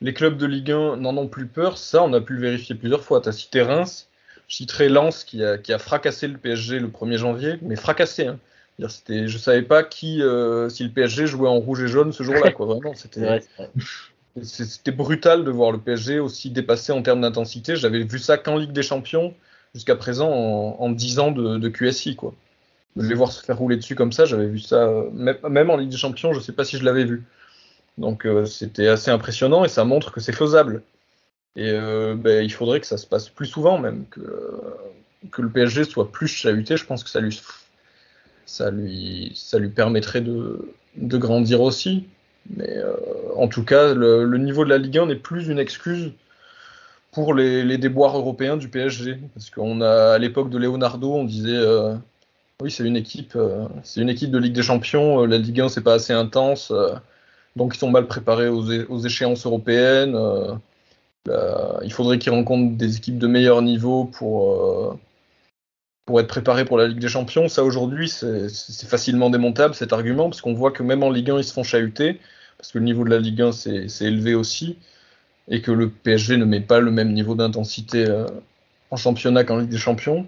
les clubs de Ligue 1 n'en ont plus peur. Ça, on a pu le vérifier plusieurs fois. Tu as cité Reims, je citerai Lens qui a, qui a fracassé le PSG le 1er janvier, mais fracassé. Hein. C'était, je savais pas qui, euh, si le PSG jouait en rouge et jaune ce jour-là. Quoi. Vraiment, c'était, c'était brutal de voir le PSG aussi dépassé en termes d'intensité. J'avais vu ça qu'en Ligue des Champions jusqu'à présent en, en 10 ans de, de, QSI. Quoi. De les voir se faire rouler dessus comme ça, j'avais vu ça, même en Ligue des Champions, je sais pas si je l'avais vu. Donc euh, c'était assez impressionnant et ça montre que c'est faisable. Et euh, ben, il faudrait que ça se passe plus souvent même, que, que le PSG soit plus chahuté. Je pense que ça lui, ça lui, ça lui permettrait de, de grandir aussi. Mais euh, en tout cas, le, niveau de la Ligue 1 n'est plus une excuse pour les, les, déboires européens du PSG. Parce qu'on a, à l'époque de Leonardo, on disait euh, oui, c'est une équipe, euh, c'est une équipe de Ligue des Champions. La Ligue 1, c'est pas assez intense. donc ils sont mal préparés aux, aux échéances européennes. il faudrait qu'ils rencontrent des équipes de meilleur niveau pour pour être préparé pour la Ligue des Champions. Ça, aujourd'hui, c'est facilement démontable cet argument, parce qu'on voit que même en Ligue 1, ils se font chahuter, parce que le niveau de la Ligue 1 c'est élevé aussi, et que le PSG ne met pas le même niveau d'intensité euh, en championnat qu'en Ligue des Champions.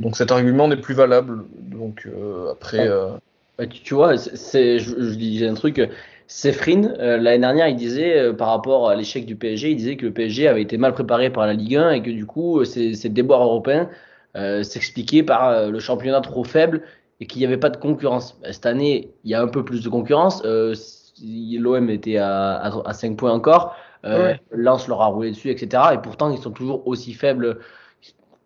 Donc cet argument n'est plus valable. Donc euh, après. Euh... Bah, tu, tu, vois, c'est, je, je, disais un truc. Sefrin, euh, l'année dernière, il disait, euh, par rapport à l'échec du PSG, il disait que le PSG avait été mal préparé par la Ligue 1 et que du coup, ces, ces déboires européens s'expliquer par euh, le championnat trop faible et qu'il n'y avait pas de concurrence. Cette année, il y a un peu plus de concurrence. Euh, L'OM était à, à, à, 5 points encore. Euh, ouais. Lens leur a roulé dessus, etc. Et pourtant, ils sont toujours aussi faibles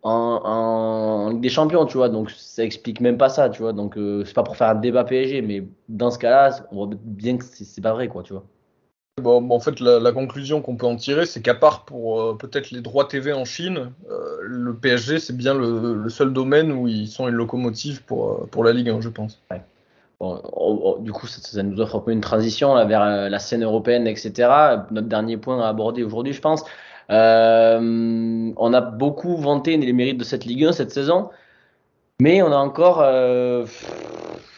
en, en, Ligue des Champions, tu vois. Donc, ça explique même pas ça, tu vois. Donc, euh, c'est pas pour faire un débat PSG, mais dans ce cas-là, on voit bien que c'est pas vrai, quoi, tu vois. En fait, la, conclusion qu'on peut en tirer, c'est qu'à part pour euh, peut-être les droits TV en Chine, euh, le PSG, c'est bien le, seul domaine où ils sont une locomotive pour, euh, la Ligue 1, je pense. Du coup, ça, nous offre un peu une transition vers la scène européenne, etc. Notre dernier point à aborder aujourd'hui, je pense. On a beaucoup vanté les mérites de cette Ligue 1 cette saison, mais on a encore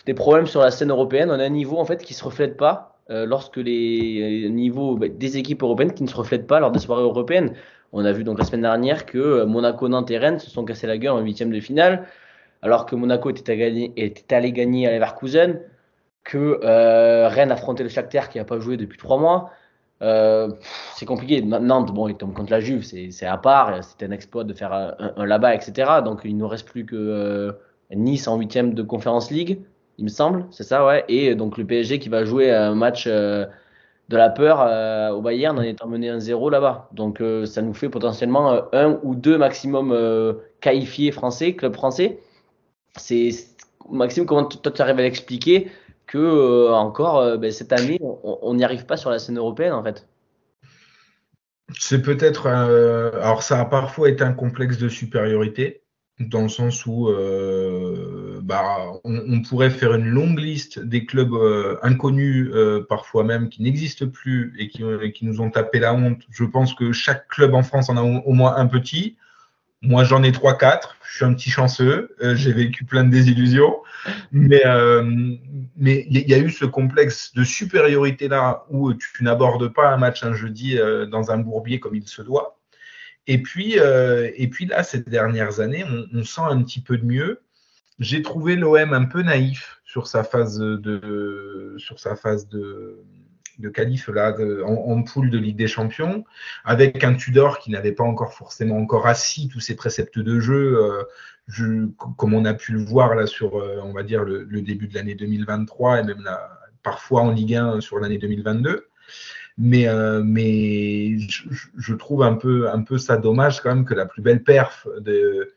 des problèmes sur la scène européenne. On a un niveau en fait qui se reflète pas lorsque les niveaux bah, des équipes européennes qui ne se reflètent pas lors des soirées européennes. On a vu donc la semaine dernière que euh, Monaco, Nantes et Rennes se sont cassés la gueule en huitième de finale, alors que Monaco était, allé gagner à Leverkusen, que euh, Rennes affrontait le Shakhtar qui n'a pas joué depuis trois mois. Euh, c'est compliqué. Nantes, bon, il tombe contre la Juve, c'est à part. C'était un exploit de faire un, un là-bas, etc. Donc il ne nous reste plus que euh, Nice en huitième de Conference League il me semble, c'est ça, ouais. Et donc le PSG qui va jouer un match euh, de la peur euh, au Bayern en étant mené 1-0 là-bas. Donc euh, ça nous fait potentiellement euh, un ou deux maximum euh, qualifiés français, club français. C'est Maxime, comment toi tu arrives à l'expliquer que euh, encore ben, cette année on n'y arrive pas sur la scène européenne en fait? C'est peut-être, alors ça a parfois été un complexe de supériorité dans le sens où euh, bah, on, pourrait faire une longue liste des clubs euh, inconnus, euh, parfois même qui n'existent plus et qui, qui, nous ont tapé la honte. Je pense que chaque club en France en a au, moins un petit. Moi, j'en ai trois, quatre. Je suis un petit chanceux. Euh, j'ai vécu plein de désillusions, mais euh, il y, a eu ce complexe de supériorité là où tu n'abordes pas un match un jeudi euh, dans un bourbier comme il se doit et puis, euh, et puis là, ces dernières années, on, sent un petit peu de mieux. J'ai trouvé l'OM un peu naïf sur sa phase de, sur sa phase de, de qualif là, en, poule de Ligue des Champions, avec un Tudor qui n'avait pas encore forcément encore assis tous ses préceptes de jeu, euh, comme on a pu le voir là sur, euh, on va dire le, le début de l'année 2023 et même là, parfois en Ligue 1 sur l'année 2022 mais euh, mais je, je, trouve un peu un peu ça dommage quand même que la plus belle perf de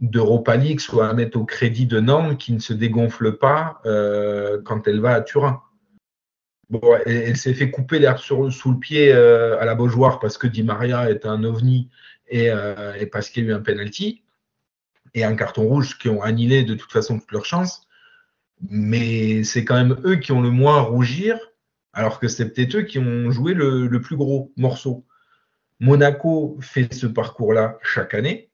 d'Europa League soit à mettre au crédit de Nantes qui ne se dégonfle pas euh, quand elle va à Turin. Bon, elle, s'est fait couper l'herbe sous le pied euh, à la Beaujoire parce que Di Maria est un ovni et, euh, et parce qu'il y a eu un penalty et un carton rouge qui ont annihilé de toute façon toutes leurs chances. Mais c'est quand même eux qui ont le moins à rougir alors que c'est peut-être eux qui ont joué le, plus gros morceau. Monaco fait ce parcours-là chaque année.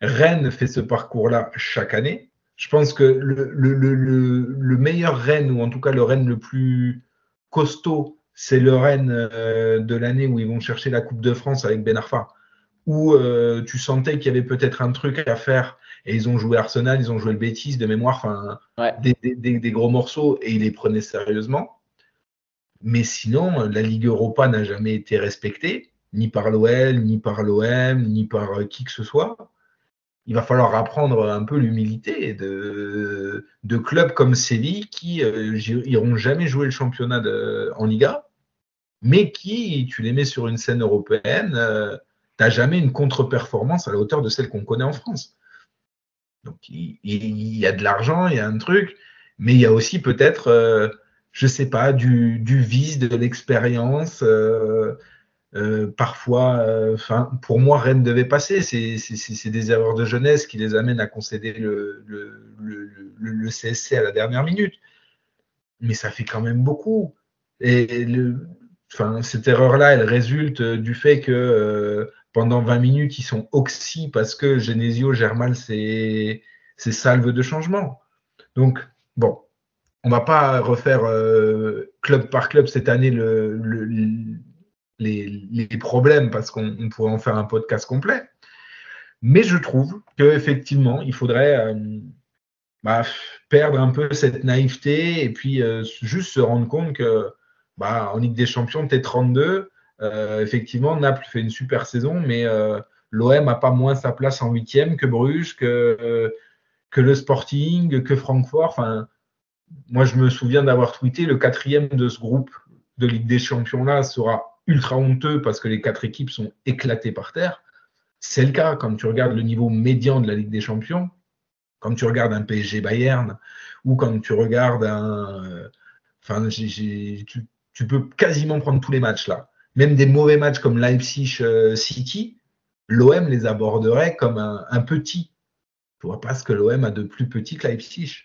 Rennes fait ce parcours-là chaque année. Je pense que le, le, le, le, meilleur Rennes, ou en tout cas le Rennes le plus costaud, c'est le Rennes euh, de l'année où ils vont chercher la Coupe de France avec Ben Arfa, où euh, tu sentais qu'il y avait peut-être un truc à faire. Et ils ont joué Arsenal, ils ont joué le Bétis de mémoire, enfin des, des, des, gros morceaux, et ils les prenaient sérieusement. Mais sinon, la Ligue Europa n'a jamais été respectée, ni par l'OL, ni par l'OM, ni par euh, qui que ce soit il va falloir apprendre un peu l'humilité de, clubs comme Séville qui euh, jamais jouer le championnat en Liga, mais qui, tu les mets sur une scène européenne, euh, tu n'as jamais une contre-performance à la hauteur de celle qu'on connaît en France. Donc il, y a de l'argent, il y a un truc, mais il y a aussi peut-être, euh, je ne sais pas, du, du vice, de l'expérience. Euh, parfois, euh, pour moi, Rennes devait passer. C'est des erreurs de jeunesse qui les amènent à concéder le, CSC à la dernière minute. Mais ça fait quand même beaucoup. Et cette erreur-là, elle résulte du fait que euh, pendant 20 minutes, ils sont oxy parce que Genesio gère mal ses, salves de changement. Donc, bon, on va pas refaire club par club cette année le, les, problèmes parce qu'on pourrait en faire un podcast complet. Mais je trouve qu'effectivement, il faudrait euh, bah, perdre un peu cette naïveté et puis euh, juste se rendre compte que bah, en Ligue des Champions, T32, euh, effectivement, Naples fait une super saison, mais l'OM n'a pas moins sa place en huitième que Bruges, que, que le Sporting, que Francfort. Enfin, moi, je me souviens d'avoir tweeté le quatrième de ce groupe de Ligue des Champions là sera ultra honteux parce que les quatre équipes sont éclatées par terre. C'est le cas quand tu regardes le niveau médian de la Ligue des Champions, quand tu regardes un PSG Bayern ou quand tu regardes un. Euh, enfin, tu, peux quasiment prendre tous les matchs là. Même des mauvais matchs comme Leipzig euh, City, l'OM les aborderait comme un, petit. Tu vois pas ce que l'OM a de plus petit que Leipzig,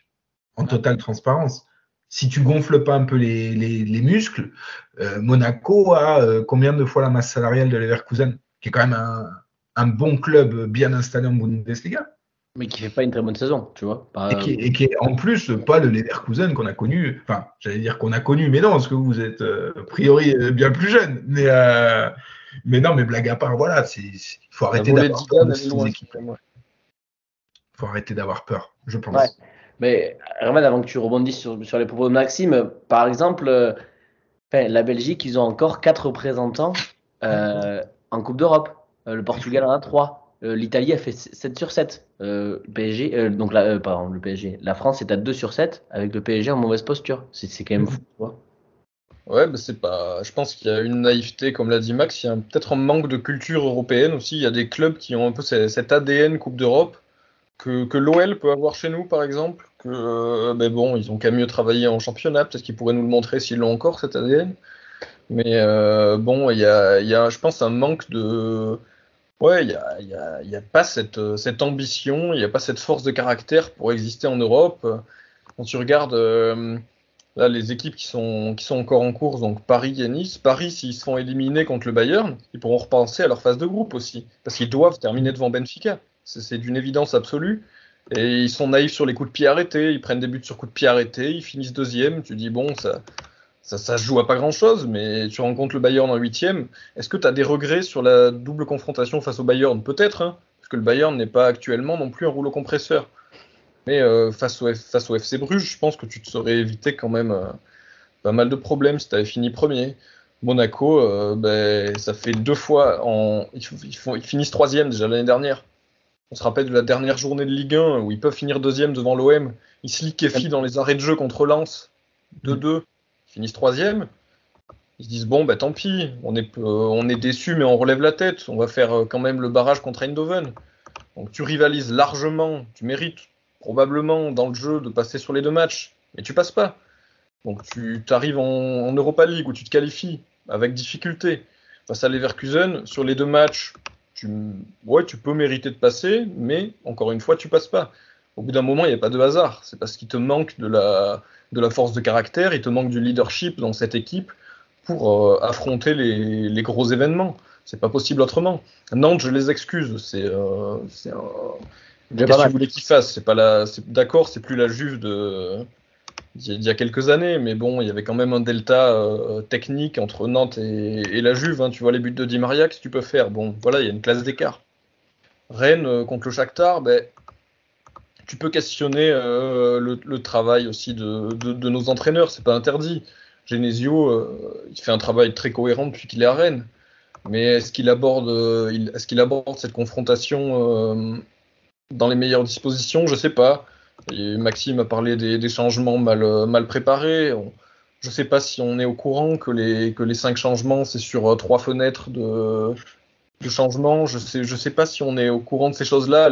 en totale transparence si tu gonfles pas un peu les, les, muscles, euh, Monaco a euh, combien de fois la masse salariale de Leverkusen, qui est quand même un, un, bon club bien installé en Bundesliga. Mais qui fait pas une très bonne saison, tu vois. Et, qui, et, qui, est en plus pas le Leverkusen qu'on a connu. Enfin, j'allais dire qu'on a connu, mais non, parce que vous êtes euh, a priori bien plus jeune. Mais, mais non, mais blague à part, voilà, il faut arrêter d'avoir peur. Il faut arrêter d'avoir peur, je pense. Mais Herman, avant que tu rebondisses sur, les propos de Maxime, par exemple, euh, la Belgique, ils ont encore quatre représentants euh, en Coupe d'Europe. Euh, le Portugal en a trois. L'Italie a fait 7 sur 7. le PSG, donc la, PSG. La France est à 2 sur 7 avec le PSG en mauvaise posture. C'est quand même fou. Quoi. Ouais, c'est pas. Je pense qu'il y a une naïveté, comme l'a dit Max. Il y a peut-être un manque de culture européenne aussi. Il y a des clubs qui ont un peu cet ADN Coupe d'Europe que l'OL peut avoir chez nous, par exemple euh, mais bon, ils ont qu'à mieux travailler en championnat. Peut-être qu'ils pourraient nous le montrer s'ils l'ont encore cette ADN. Mais euh, bon, il y a, je pense, un manque de. Ouais, il n'y a, y y a, pas cette, cette ambition, il n'y a pas cette force de caractère pour exister en Europe. Quand tu regardes euh, là, les équipes qui sont, qui sont encore en course, donc Paris et Nice, Paris, s'ils se font éliminer contre le Bayern, ils pourront repenser à leur phase de groupe aussi. Parce qu'ils doivent terminer devant Benfica. C'est d'une évidence absolue. Et ils sont naïfs sur les coups de pied arrêtés, ils prennent des buts sur coups de pied arrêtés, ils finissent deuxième, tu dis bon, ça, ça, joue à pas grand chose, mais tu rencontres le Bayern en huitième. Est-ce que tu as des regrets sur la double confrontation face au Bayern? Peut-être, hein, parce que le Bayern n'est pas actuellement non plus un rouleau compresseur. Mais euh, face, au face au FC Bruges, je pense que tu te serais évité quand même euh, pas mal de problèmes si tu fini premier. Monaco, euh, ben, ça fait deux fois en. Ils finissent troisième déjà l'année dernière. On se rappelle de la dernière journée de Ligue 1 où ils peuvent finir deuxième devant l'OM. Ils se liquéfient dans les arrêts de jeu contre Lens. 2-2. Ils finissent troisième. Ils se disent bon, bah tant pis, on est, euh, on est déçu, mais on relève la tête. On va faire euh, quand même le barrage contre Eindhoven. Donc tu rivalises largement, tu mérites probablement dans le jeu de passer sur les deux matchs, mais tu passes pas. Donc tu arrives en, en Europa League où tu te qualifies avec difficulté face à Leverkusen. Sur les deux matchs, tu, ouais, tu peux mériter de passer, mais encore une fois, tu passes pas. Au bout d'un moment, il n'y a pas de hasard. C'est parce qu'il te manque de la, de la force de caractère, il te manque du leadership dans cette équipe pour euh, affronter les, les, gros événements. c'est pas possible autrement. Nantes, je les excuse, c'est euh, un. Déjà Qu'est-ce que vous voulez qu'ils fassent C'est pas la, d'accord, c'est plus la Juve de d'il y a- quelques années, mais bon, il y avait quand même un delta euh, technique entre Nantes et, la Juve. hein. Tu vois les buts de Di Maria, que tu peux faire? Bon, voilà, il y a une classe d'écart. Rennes euh, contre le Shakhtar, ben, tu peux questionner euh, le, travail aussi de, de- nos entraîneurs, c'est pas interdit. Genesio, il fait un travail très cohérent depuis qu'il est à Rennes. Mais est-ce qu'il aborde, il- est-ce qu'il aborde cette confrontation dans les meilleures dispositions? Je sais pas. Et Maxime a parlé des, changements mal, euh, préparés. Je sais pas si on est au courant que les, cinq changements, c'est sur euh, trois fenêtres de, changement. Je je sais pas si on est au courant de ces choses-là.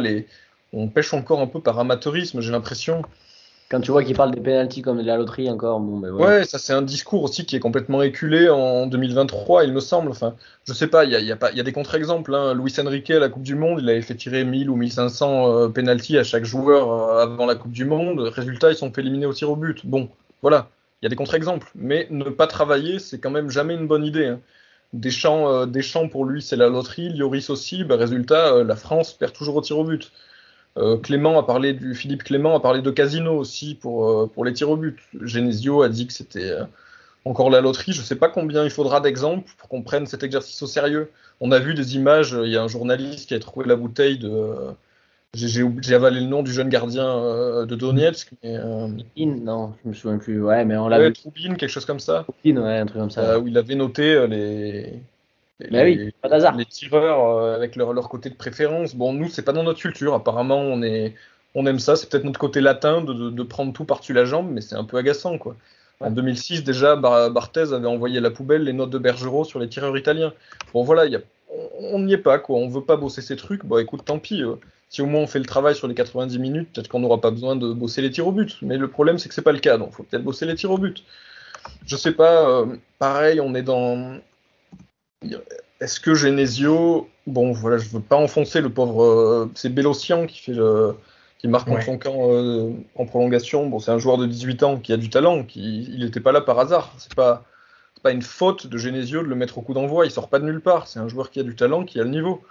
On pêche encore un peu par amateurisme, j'ai l'impression. Quand tu vois qu'ils parlent des pénalties comme de la loterie encore, bon, ben Ouais, voilà. ça c'est un discours aussi qui est complètement éculé en 2023, il me semble. Enfin, je sais pas, il y a, y a y a des contre-exemples. Hein. Luis Enrique à la Coupe du Monde, il avait fait tirer 1000 ou 1500 euh, pénalties à chaque joueur euh, avant la Coupe du Monde. Résultat, ils sont fait éliminer au tir au but. Bon, voilà, il y a des contre-exemples. Mais ne pas travailler, c'est quand même jamais une bonne idée. Hein. Deschamps, euh, pour lui, c'est la loterie. Lloris aussi. Bah, résultat, euh, la France perd toujours au tir au but. Euh, Clément a parlé du Philippe Clément a parlé de casino aussi pour, euh, pour les tirs au but. Genesio a dit que c'était euh, encore la loterie. Je sais pas combien il faudra d'exemples pour qu'on prenne cet exercice au sérieux. On a vu des images. Il y a un journaliste qui a trouvé la bouteille de. j'ai- avalé le nom du jeune gardien euh, de Donetsk. Mais, euh, In, non, je me souviens plus. Ouais, mais on l'a ouais, vu. Troubine, quelque chose comme ça. In, ouais, un truc comme ça. euh, où il avait noté euh, les. les- Mais oui, pas d'hasard. les tireurs euh, avec leur, leur côté de préférence. Bon, nous, c'est pas dans notre culture. Apparemment, on est, on aime ça. C'est peut-être notre côté latin de, de- de prendre tout par-dessus la jambe, mais c'est un peu agaçant, quoi. En Ouais. 2006, déjà, Bar- Barthez avait envoyé à la poubelle les notes de Bergerot sur les tireurs italiens. Bon, voilà, il y a- on on n'y est pas, quoi. On veut pas bosser ces trucs. Bon, écoute, tant pis. euh. Si au moins on fait le travail sur les 90 minutes, peut-être qu'on n'aura pas besoin de bosser les tirs au but. Mais le problème, c'est que c'est pas le cas. Donc, faut peut-être bosser les tirs au but. Je sais pas. euh, pareil, on est dans. Est-ce que Genesio, bon voilà, je veux pas enfoncer le pauvre, euh, c'est Bélocian qui fait le, qui marque Ouais. son camp euh, en prolongation. Bon, c'est un joueur de 18 ans qui a du talent, qui, il n'était pas là par hasard. C'est pas, pas une faute de Genesio de le mettre au coup d'envoi. Il sort pas de nulle part. C'est un joueur qui a du talent, qui a le niveau.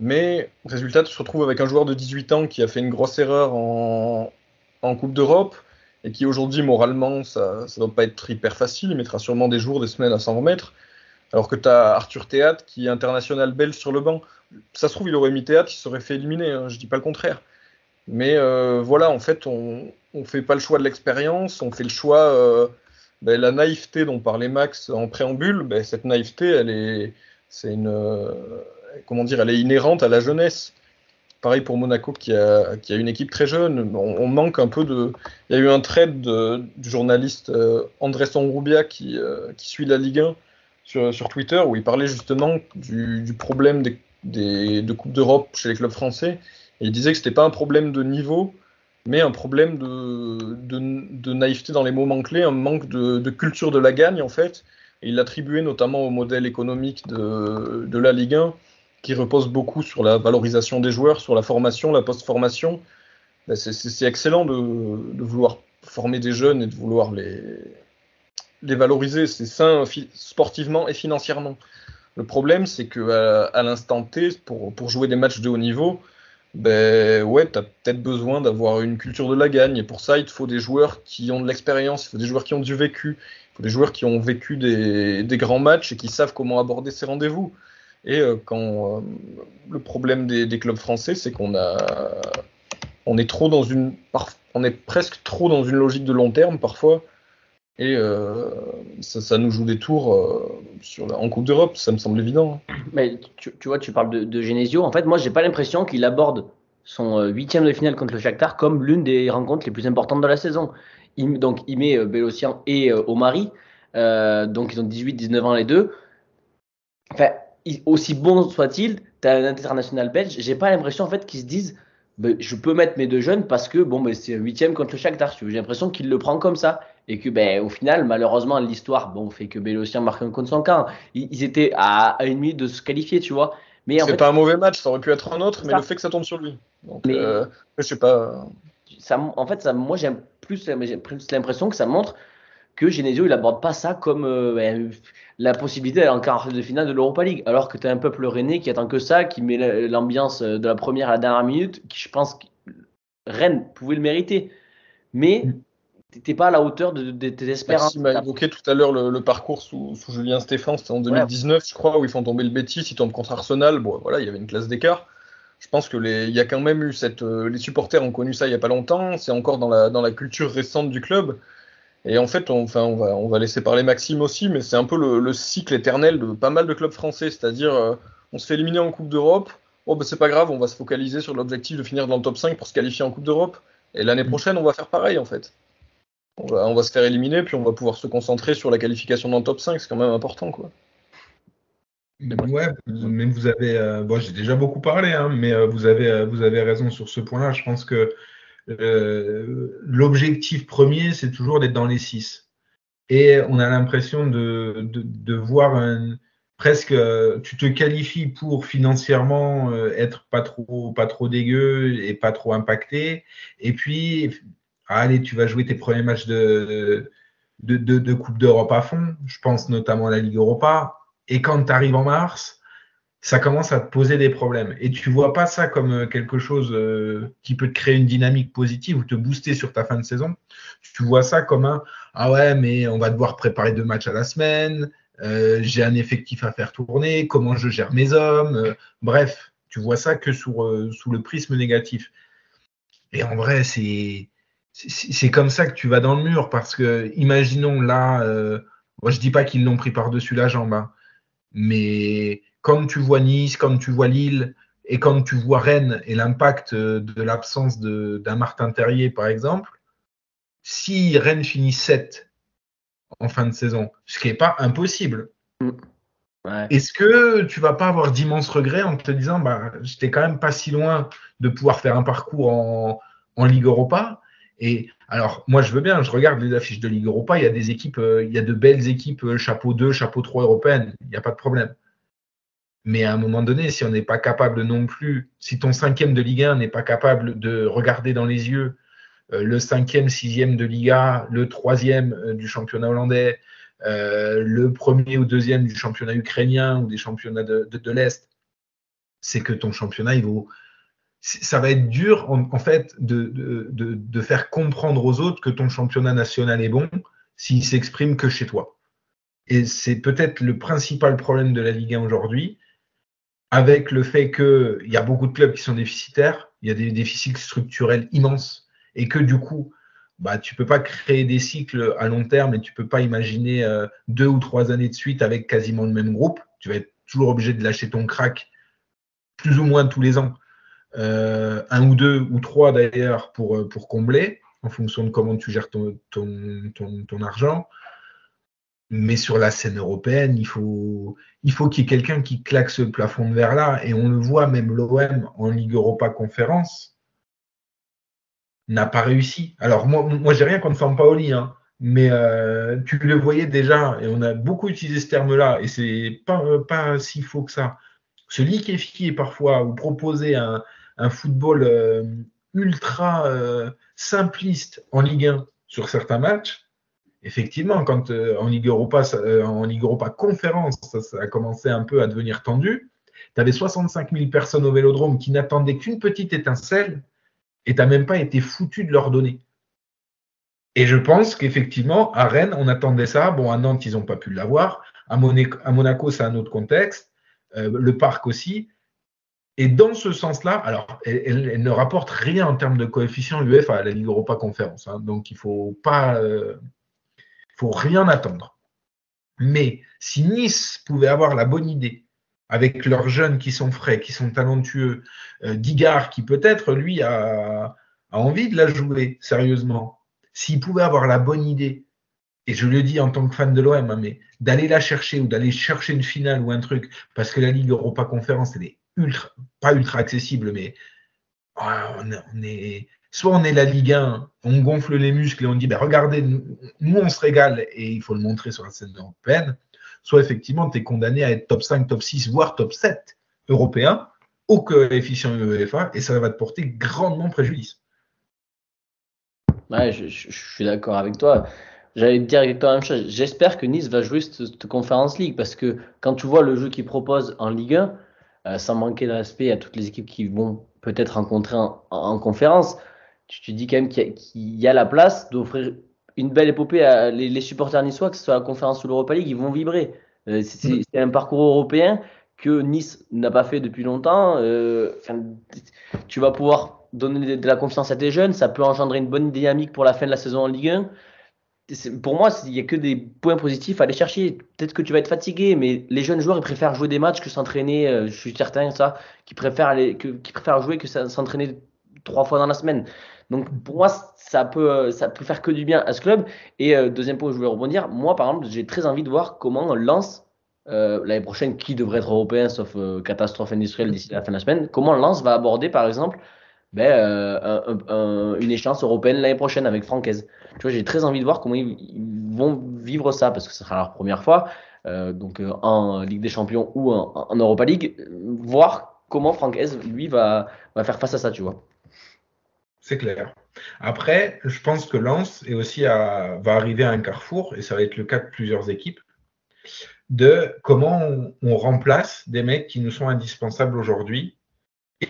Mais résultat, tu te retrouves avec un joueur de 18 ans qui a fait une grosse erreur en, en Coupe d'Europe et qui aujourd'hui moralement ça, ça doit pas être hyper facile. Il mettra sûrement des jours, des semaines à s'en remettre. Alors que tu as Arthur Théâtre qui est international belge sur le banc. Ça se trouve, il aurait mis Théâtre, il serait fait éliminer, hein, je dis pas le contraire. Mais euh, voilà, en fait, on ne fait pas le choix de l'expérience, on fait le choix. euh, ben, la naïveté dont parlait Max en préambule, ben, cette naïveté, elle est, c'est une, euh, comment dire, elle est inhérente à la jeunesse. Pareil pour Monaco qui a, qui a une équipe très jeune. On, manque un peu de. Il y a eu un trade de- du journaliste André Sonroubia qui, qui suit la Ligue 1 sur, Twitter où il parlait justement du, problème des, de Coupe d'Europe chez les clubs français. Et il disait que c'était pas un problème de niveau, mais un problème de, de, naïveté dans les moments clés, un manque de, culture de la gagne en fait. Et il l'attribuait notamment au modèle économique de, de la Ligue 1 qui repose beaucoup sur la valorisation des joueurs, sur la formation, la post-formation. Ben, c'est excellent de, de vouloir former des jeunes et de vouloir les, les valoriser. C'est sain sportivement et financièrement. Le problème, c'est que à, l'instant T, pour, jouer des matchs de haut niveau, ben ouais, tu as peut-être besoin d'avoir une culture de la gagne. Et pour ça, il te faut des joueurs qui ont de l'expérience, il faut des joueurs qui ont du vécu, il faut des joueurs qui ont vécu des, grands matchs et qui savent comment aborder ces rendez-vous. Et euh, quand euh, le problème des, clubs français, c'est qu'on est trop dans une, on est presque trop dans une logique de long terme parfois, et euh, ça, ça nous joue des tours euh, sur la- en Coupe d'Europe, ça me semble évident. hein. Mais tu, vois, tu parles de, Genesio. En fait, moi, j'ai pas l'impression qu'il aborde son euh, huitième de finale contre le Shakhtar comme l'une des rencontres les plus importantes de la saison. Donc, il met euh, Bélocian et Omari. Donc, ils ont 18-19 ans les deux. Enfin, aussi bon soit-il, tu as un international belge. J'ai pas l'impression en fait qu'ils se disent ben, je peux mettre mes deux jeunes parce que bon, ben, c'est huitième contre le Shakhtar. J'ai l'impression qu'il le prend comme ça. Et que, ben, au final, malheureusement, l'histoire bon, fait que Bélocian marque un contre son camp. Ils, ils étaient à, à une minute de se qualifier, tu vois. Mais C'est fait, pas un mauvais match, ça aurait pu être un autre, mais Ça. le fait que ça tombe sur lui. Donc, Mais- euh, je sais pas. ça, en fait, ça, moi, j'ai plus, j'ai plus l'impression que ça montre que Genesio il aborde pas ça comme euh, ben, la possibilité d'aller en quart de finale de l'Europa League. Alors que tu as un peuple rennais qui attend que ça, qui met l'ambiance de la première à la dernière minute, qui je pense que Rennes pouvait le mériter. Mais t'étais pas à la hauteur de, tes espérances. Maxime a évoqué tout à l'heure le, parcours sous, Julien Stéphane, c'était en 2019, je crois, où ils font tomber le Betis, ils tombent contre Arsenal. Bon, voilà, il y avait une classe d'écart. Je pense que les, il y a quand même eu cette, euh, les supporters ont connu ça il y a pas longtemps. C'est encore dans la, dans la culture récente du club. Et en fait, on, enfin, on, va, on va laisser parler Maxime aussi, mais c'est un peu le, cycle éternel de pas mal de clubs français. C'est-à-dire, euh, on se fait éliminer en Coupe d'Europe. Oh, ben c'est pas grave, on va se focaliser sur l'objectif de finir dans le top 5 pour se qualifier en Coupe d'Europe. Et l'année mm. prochaine, on va faire pareil, en fait. On va, se faire éliminer, puis on va pouvoir se concentrer sur la qualification dans le top 5. C'est quand même important, quoi. Ouais, mais vous avez, euh, bon, j'ai déjà beaucoup parlé, hein, mais euh, vous avez, vous avez raison sur ce point-là. Je pense que euh, l'objectif premier, c'est toujours d'être dans les six. Et on a l'impression de, de, voir un, presque, tu te qualifies pour financièrement euh, être pas trop, pas trop dégueu et pas trop impacté. Et puis, allez, tu vas jouer tes premiers matchs de, de, de Coupe d'Europe à fond. Je pense notamment à la Ligue Europa. Et quand tu arrives en mars, ça commence à te poser des problèmes. Et tu vois pas ça comme euh, quelque chose euh, qui peut te créer une dynamique positive ou te booster sur ta fin de saison. Tu vois ça comme un ah ouais, mais on va devoir préparer deux matchs à la semaine. Euh, j'ai un effectif à faire tourner. Comment je gère mes hommes. bref, tu vois ça que sous le prisme négatif. Et en vrai, c'est c'est comme ça que tu vas dans le mur parce que imaginons là, moi je dis pas qu'ils l'ont pris par dessus la jambe, hein, mais quand tu vois Nice, quand tu vois Lille et quand tu vois Rennes et l'impact euh, de l'absence d'un Martin Terrier, par exemple, si Rennes finit 7 en fin de saison, ce qui n'est pas impossible, mm. est-ce que tu vas pas avoir d'immenses regrets en te disant bah, j'étais quand même pas si loin de pouvoir faire un parcours en, en Ligue Europa? Et alors, moi, je veux bien, je regarde les affiches de Ligue Europa, il y a des équipes, euh, il y a de belles équipes, euh, chapeau 2, chapeau 3 européennes, il n'y a pas de problème. Mais à un moment donné, si on n'est pas capable non plus, si ton cinquième de Ligue 1 n'est pas capable de regarder dans les yeux euh, le cinquième, sixième de Liga, le troisième du championnat hollandais, le premier ou deuxième du championnat ukrainien ou des championnats de, l'Est, c'est que ton championnat, il vaut. Ça va être dur, en, fait, de, faire comprendre aux autres que ton championnat national est bon s'il s'exprime que chez toi. Et c'est peut-être le principal problème de la Ligue 1 aujourd'hui, avec le fait qu'il y a beaucoup de clubs qui sont déficitaires, il y a des déficits structurels immenses, et que du coup, bah, tu ne peux pas créer des cycles à long terme et tu ne peux pas imaginer euh, deux ou trois années de suite avec quasiment le même groupe. Tu vas être toujours obligé de lâcher ton crack plus ou moins tous les ans, un ou deux ou trois d'ailleurs pour, euh, pour combler, en fonction de comment tu gères ton, ton, ton argent. Mais sur la scène européenne, il faut, il faut qu'il y ait quelqu'un qui claque ce plafond de verre-là. Et on le voit, même l'OM en Ligue Europa Conférence n'a pas réussi. Alors, moi, moi j'ai rien contre Sampaoli, hein, mais euh, tu le voyais déjà, et on a beaucoup utilisé ce terme-là, et c'est pas, pas si faux que ça. Se liquéfier parfois ou proposer un, football euh, ultra euh, simpliste en Ligue 1 sur certains matchs, effectivement, quand euh, en, Ligue Europa, euh, en Ligue Europa conférence, ça, a commencé un peu à devenir tendu, tu avais 65 000 personnes au vélodrome qui n'attendaient qu'une petite étincelle et tu n'as même pas été foutu de leur donner. Et je pense qu'effectivement, à Rennes, on attendait ça. Bon, à Nantes, ils n'ont pas pu l'avoir. À, Monaco, c'est un autre contexte. Le parc aussi. Et dans ce sens-là, alors, elle, ne rapporte rien en termes de coefficient UEFA à la Ligue Europa Conférence. Hein. donc, il ne faut pas faut rien attendre. Mais si Nice pouvait avoir la bonne idée, avec leurs jeunes qui sont frais, qui sont talentueux, euh, Digard qui peut-être, lui, a, envie de la jouer sérieusement, s'il pouvait avoir la bonne idée, et je le dis en tant que fan de l'OM, hein, mais d'aller la chercher ou d'aller chercher une finale ou un truc, parce que la Ligue Europa Conférence, elle est pas ultra accessible, mais ah, on est, soit on est la Ligue 1, on gonfle les muscles et on dit ben regardez, nous, on se régale et il faut le montrer sur la scène européenne, soit effectivement tu es condamné à être top 5, top 6, voire top 7 européen au coefficient UEFA et ça va te porter grandement préjudice. Ouais, je, suis d'accord avec toi. j'allais te dire exactement la même chose. J'espère que Nice va jouer cette, cette Conférence League parce que quand tu vois le jeu qu'ils proposent en Ligue 1, euh, sans manquer de respect à toutes les équipes qui vont peut-être rencontrer en, en, conférence, tu te dis quand même qu'il y, a la place d'offrir une belle épopée à les, supporters niçois, que ce soit la conférence ou l'Europa League, ils vont vibrer. Euh, c'est un parcours européen que Nice n'a pas fait depuis longtemps. Euh, tu vas pouvoir donner de la confiance à tes jeunes, ça peut engendrer une bonne dynamique pour la fin de la saison en Ligue 1 pour moi, il n'y a que des points positifs à aller chercher. Peut-être que tu vas être fatigué, mais les jeunes joueurs, ils préfèrent jouer des matchs que s'entraîner. Euh, je suis certain ça, qui préfèrent jouer que s'entraîner trois fois dans la semaine. Donc pour moi, ça peut, euh, peut faire que du bien à ce club. Et euh, deuxième point je voulais rebondir, moi par exemple, j'ai très envie de voir comment euh, l'année prochaine, qui devrait être européen sauf catastrophe industrielle d'ici la fin de la semaine, comment Lens va aborder par exemple ben, euh, un, un, une échéance européenne l'année prochaine avec Francaise. Tu vois, j'ai très envie de voir comment ils, vont vivre ça parce que ce sera leur première fois, euh, donc euh, en Ligue des Champions ou en, Europa League, voir comment Francaise lui va, faire face à ça, tu vois. C'est clair. Après, je pense que Lens est aussi va arriver à un carrefour, et ça va être le cas de plusieurs équipes, de comment on, on remplace des mecs qui nous sont indispensables aujourd'hui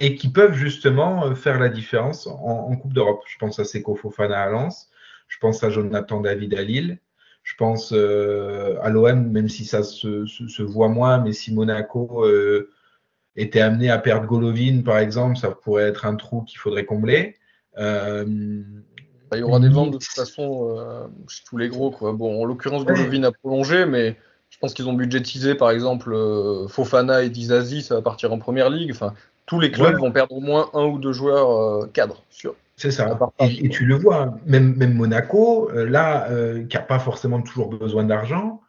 et qui peuvent justement euh, faire la différence en, en Coupe d'Europe. Je pense à Seko Fofana à Lens, je pense à Jonathan David à Lille, je pense euh, à l'OM, même si ça se, se, se, voit moins, mais si Monaco euh, était amené à perdre Golovin, par exemple, ça pourrait être un trou qu'il faudrait combler. Euh, bah, il y aura des ventes de toute façon chez tous les gros. Quoi. Bon, en l'occurrence, Golovin a prolongé, mais je pense qu'ils ont budgétisé, par exemple, Fofana et Dizazi, ça va partir en première ligue. Enfin, tous les clubs ouais. vont perdre au moins un ou deux joueurs euh, cadres. Sûr. C'est ça. Et, et, tu le vois, même, même Monaco, euh, là, euh, qui n'a pas forcément toujours besoin d'argent.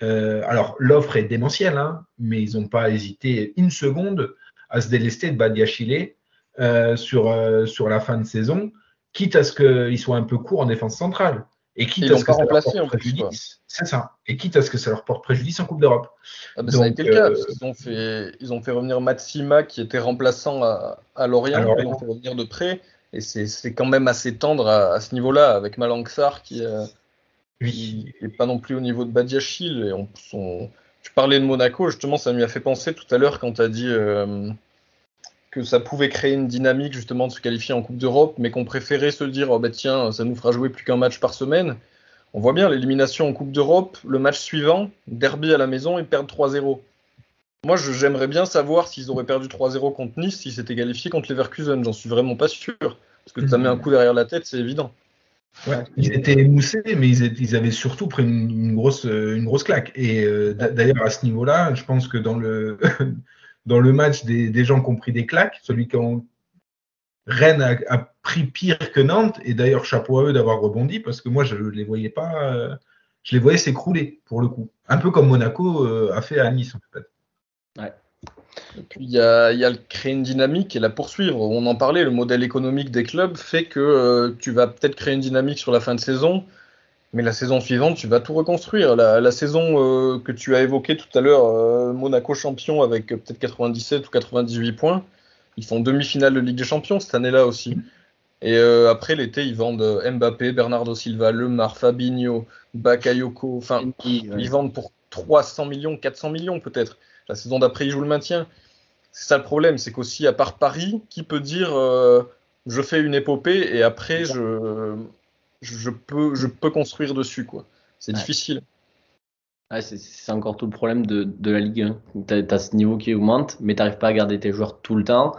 Alors, l'offre est démentielle, hein, mais ils n'ont pas hésité une seconde à se délester de Badiachile euh, sur, sur la fin de saison, quitte à ce qu'ils soient un peu courts en défense centrale. Et quitte Ils à ce que ça leur porte préjudice. C'est ça. Et quitte à ce que ça leur porte préjudice en Coupe d'Europe. Ah bah, ça a été le cas. euh, parce qu'ils ont fait, ils ont fait revenir Matsima qui était remplaçant à, à Lorient. Ils l'ont fait revenir de près. Et c'est quand même assez tendre à, à ce niveau-là avec Malanxar qui euh, Oui. qui est pas non plus au niveau de Badiachil. Et on, on- tu parlais de Monaco, justement, ça m'y a fait penser tout à l'heure quand tu as dit euh, que ça pouvait créer une dynamique justement de se qualifier en Coupe d'Europe, mais qu'on préférait se dire, oh bah tiens, ça nous fera jouer plus qu'un match par semaine. On voit bien l'élimination en Coupe d'Europe, le match suivant, derby à la maison, ils perdent 3-0. Moi, j'aimerais bien savoir s'ils auraient perdu 3-0 contre Nice, s'ils s'étaient qualifiés contre Leverkusen. J'en suis vraiment pas sûr. Parce que ça met un coup derrière la tête, c'est évident. Ils étaient émoussés, mais ils, avaient surtout pris une, grosse, euh, une grosse claque. Et euh, d'a- d'ailleurs, à ce niveau-là, je pense que dans le, dans le match des, gens qui ont pris des claques, celui qui. Rennes a, pris pire que Nantes, et d'ailleurs, chapeau à eux d'avoir rebondi, parce que moi, je ne les voyais pas, euh, je les voyais s'écrouler, pour le coup. Un peu comme Monaco euh, a fait à Nice, en fait. A, il y a le créer une dynamique et la poursuivre. On en parlait, le modèle économique des clubs fait que euh, tu vas peut-être créer une dynamique sur la fin de saison, mais la saison suivante, tu vas tout reconstruire. La, la saison euh, que tu as évoquée tout à l'heure, euh, Monaco champion avec euh, peut-être 97 ou 98 points, ils font demi-finale de Ligue des Champions cette année-là aussi. Et euh, après l'été, ils vendent Mbappé, Bernardo Silva, Lemar, Fabinho, Bakayoko, enfin ouais. ils vendent pour 300 millions, 400 millions peut-être. La saison d'après, ils jouent le maintien. C'est ça le problème, c'est qu'aussi, à part Paris, qui peut dire je fais une épopée et après je, je, peux, je peux construire dessus quoi. C'est Ouais. difficile. Ouais, c'est- encore tout le problème de, de la Ligue 1. Tu as, ce niveau qui augmente, mais tu pas à garder tes joueurs tout le temps.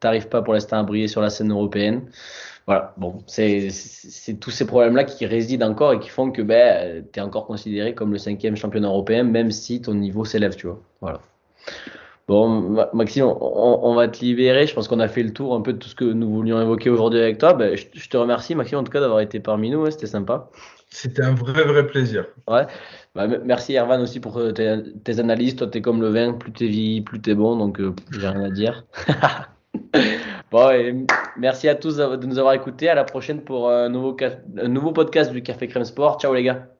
Tu pas pour l'instant à briller sur la scène européenne. Voilà, bon, c'est c'est- c'est tous ces problèmes-là qui résident encore et qui font que ben, tu es encore considéré comme le cinquième championnat européen, même si ton niveau s'élève, tu vois. Voilà. Bon, Ma- Maxime, on, on va te libérer. Je pense qu'on a fait le tour un peu de tout ce que nous voulions évoquer aujourd'hui avec toi. Ben, je, je te remercie, Maxime, en tout cas, d'avoir été parmi nous. hein, C'était sympa. C'était un vrai, vrai plaisir. Bah, m- merci Ervan aussi pour euh, tes, tes analyses. Toi, t'es comme le vin, plus t'es vieilli, plus t'es bon, donc euh, j'ai rien à dire. bon, et merci à tous de nous avoir écoutés. À la prochaine pour un nouveau, un nouveau podcast du Café Crème Sport. Ciao les gars.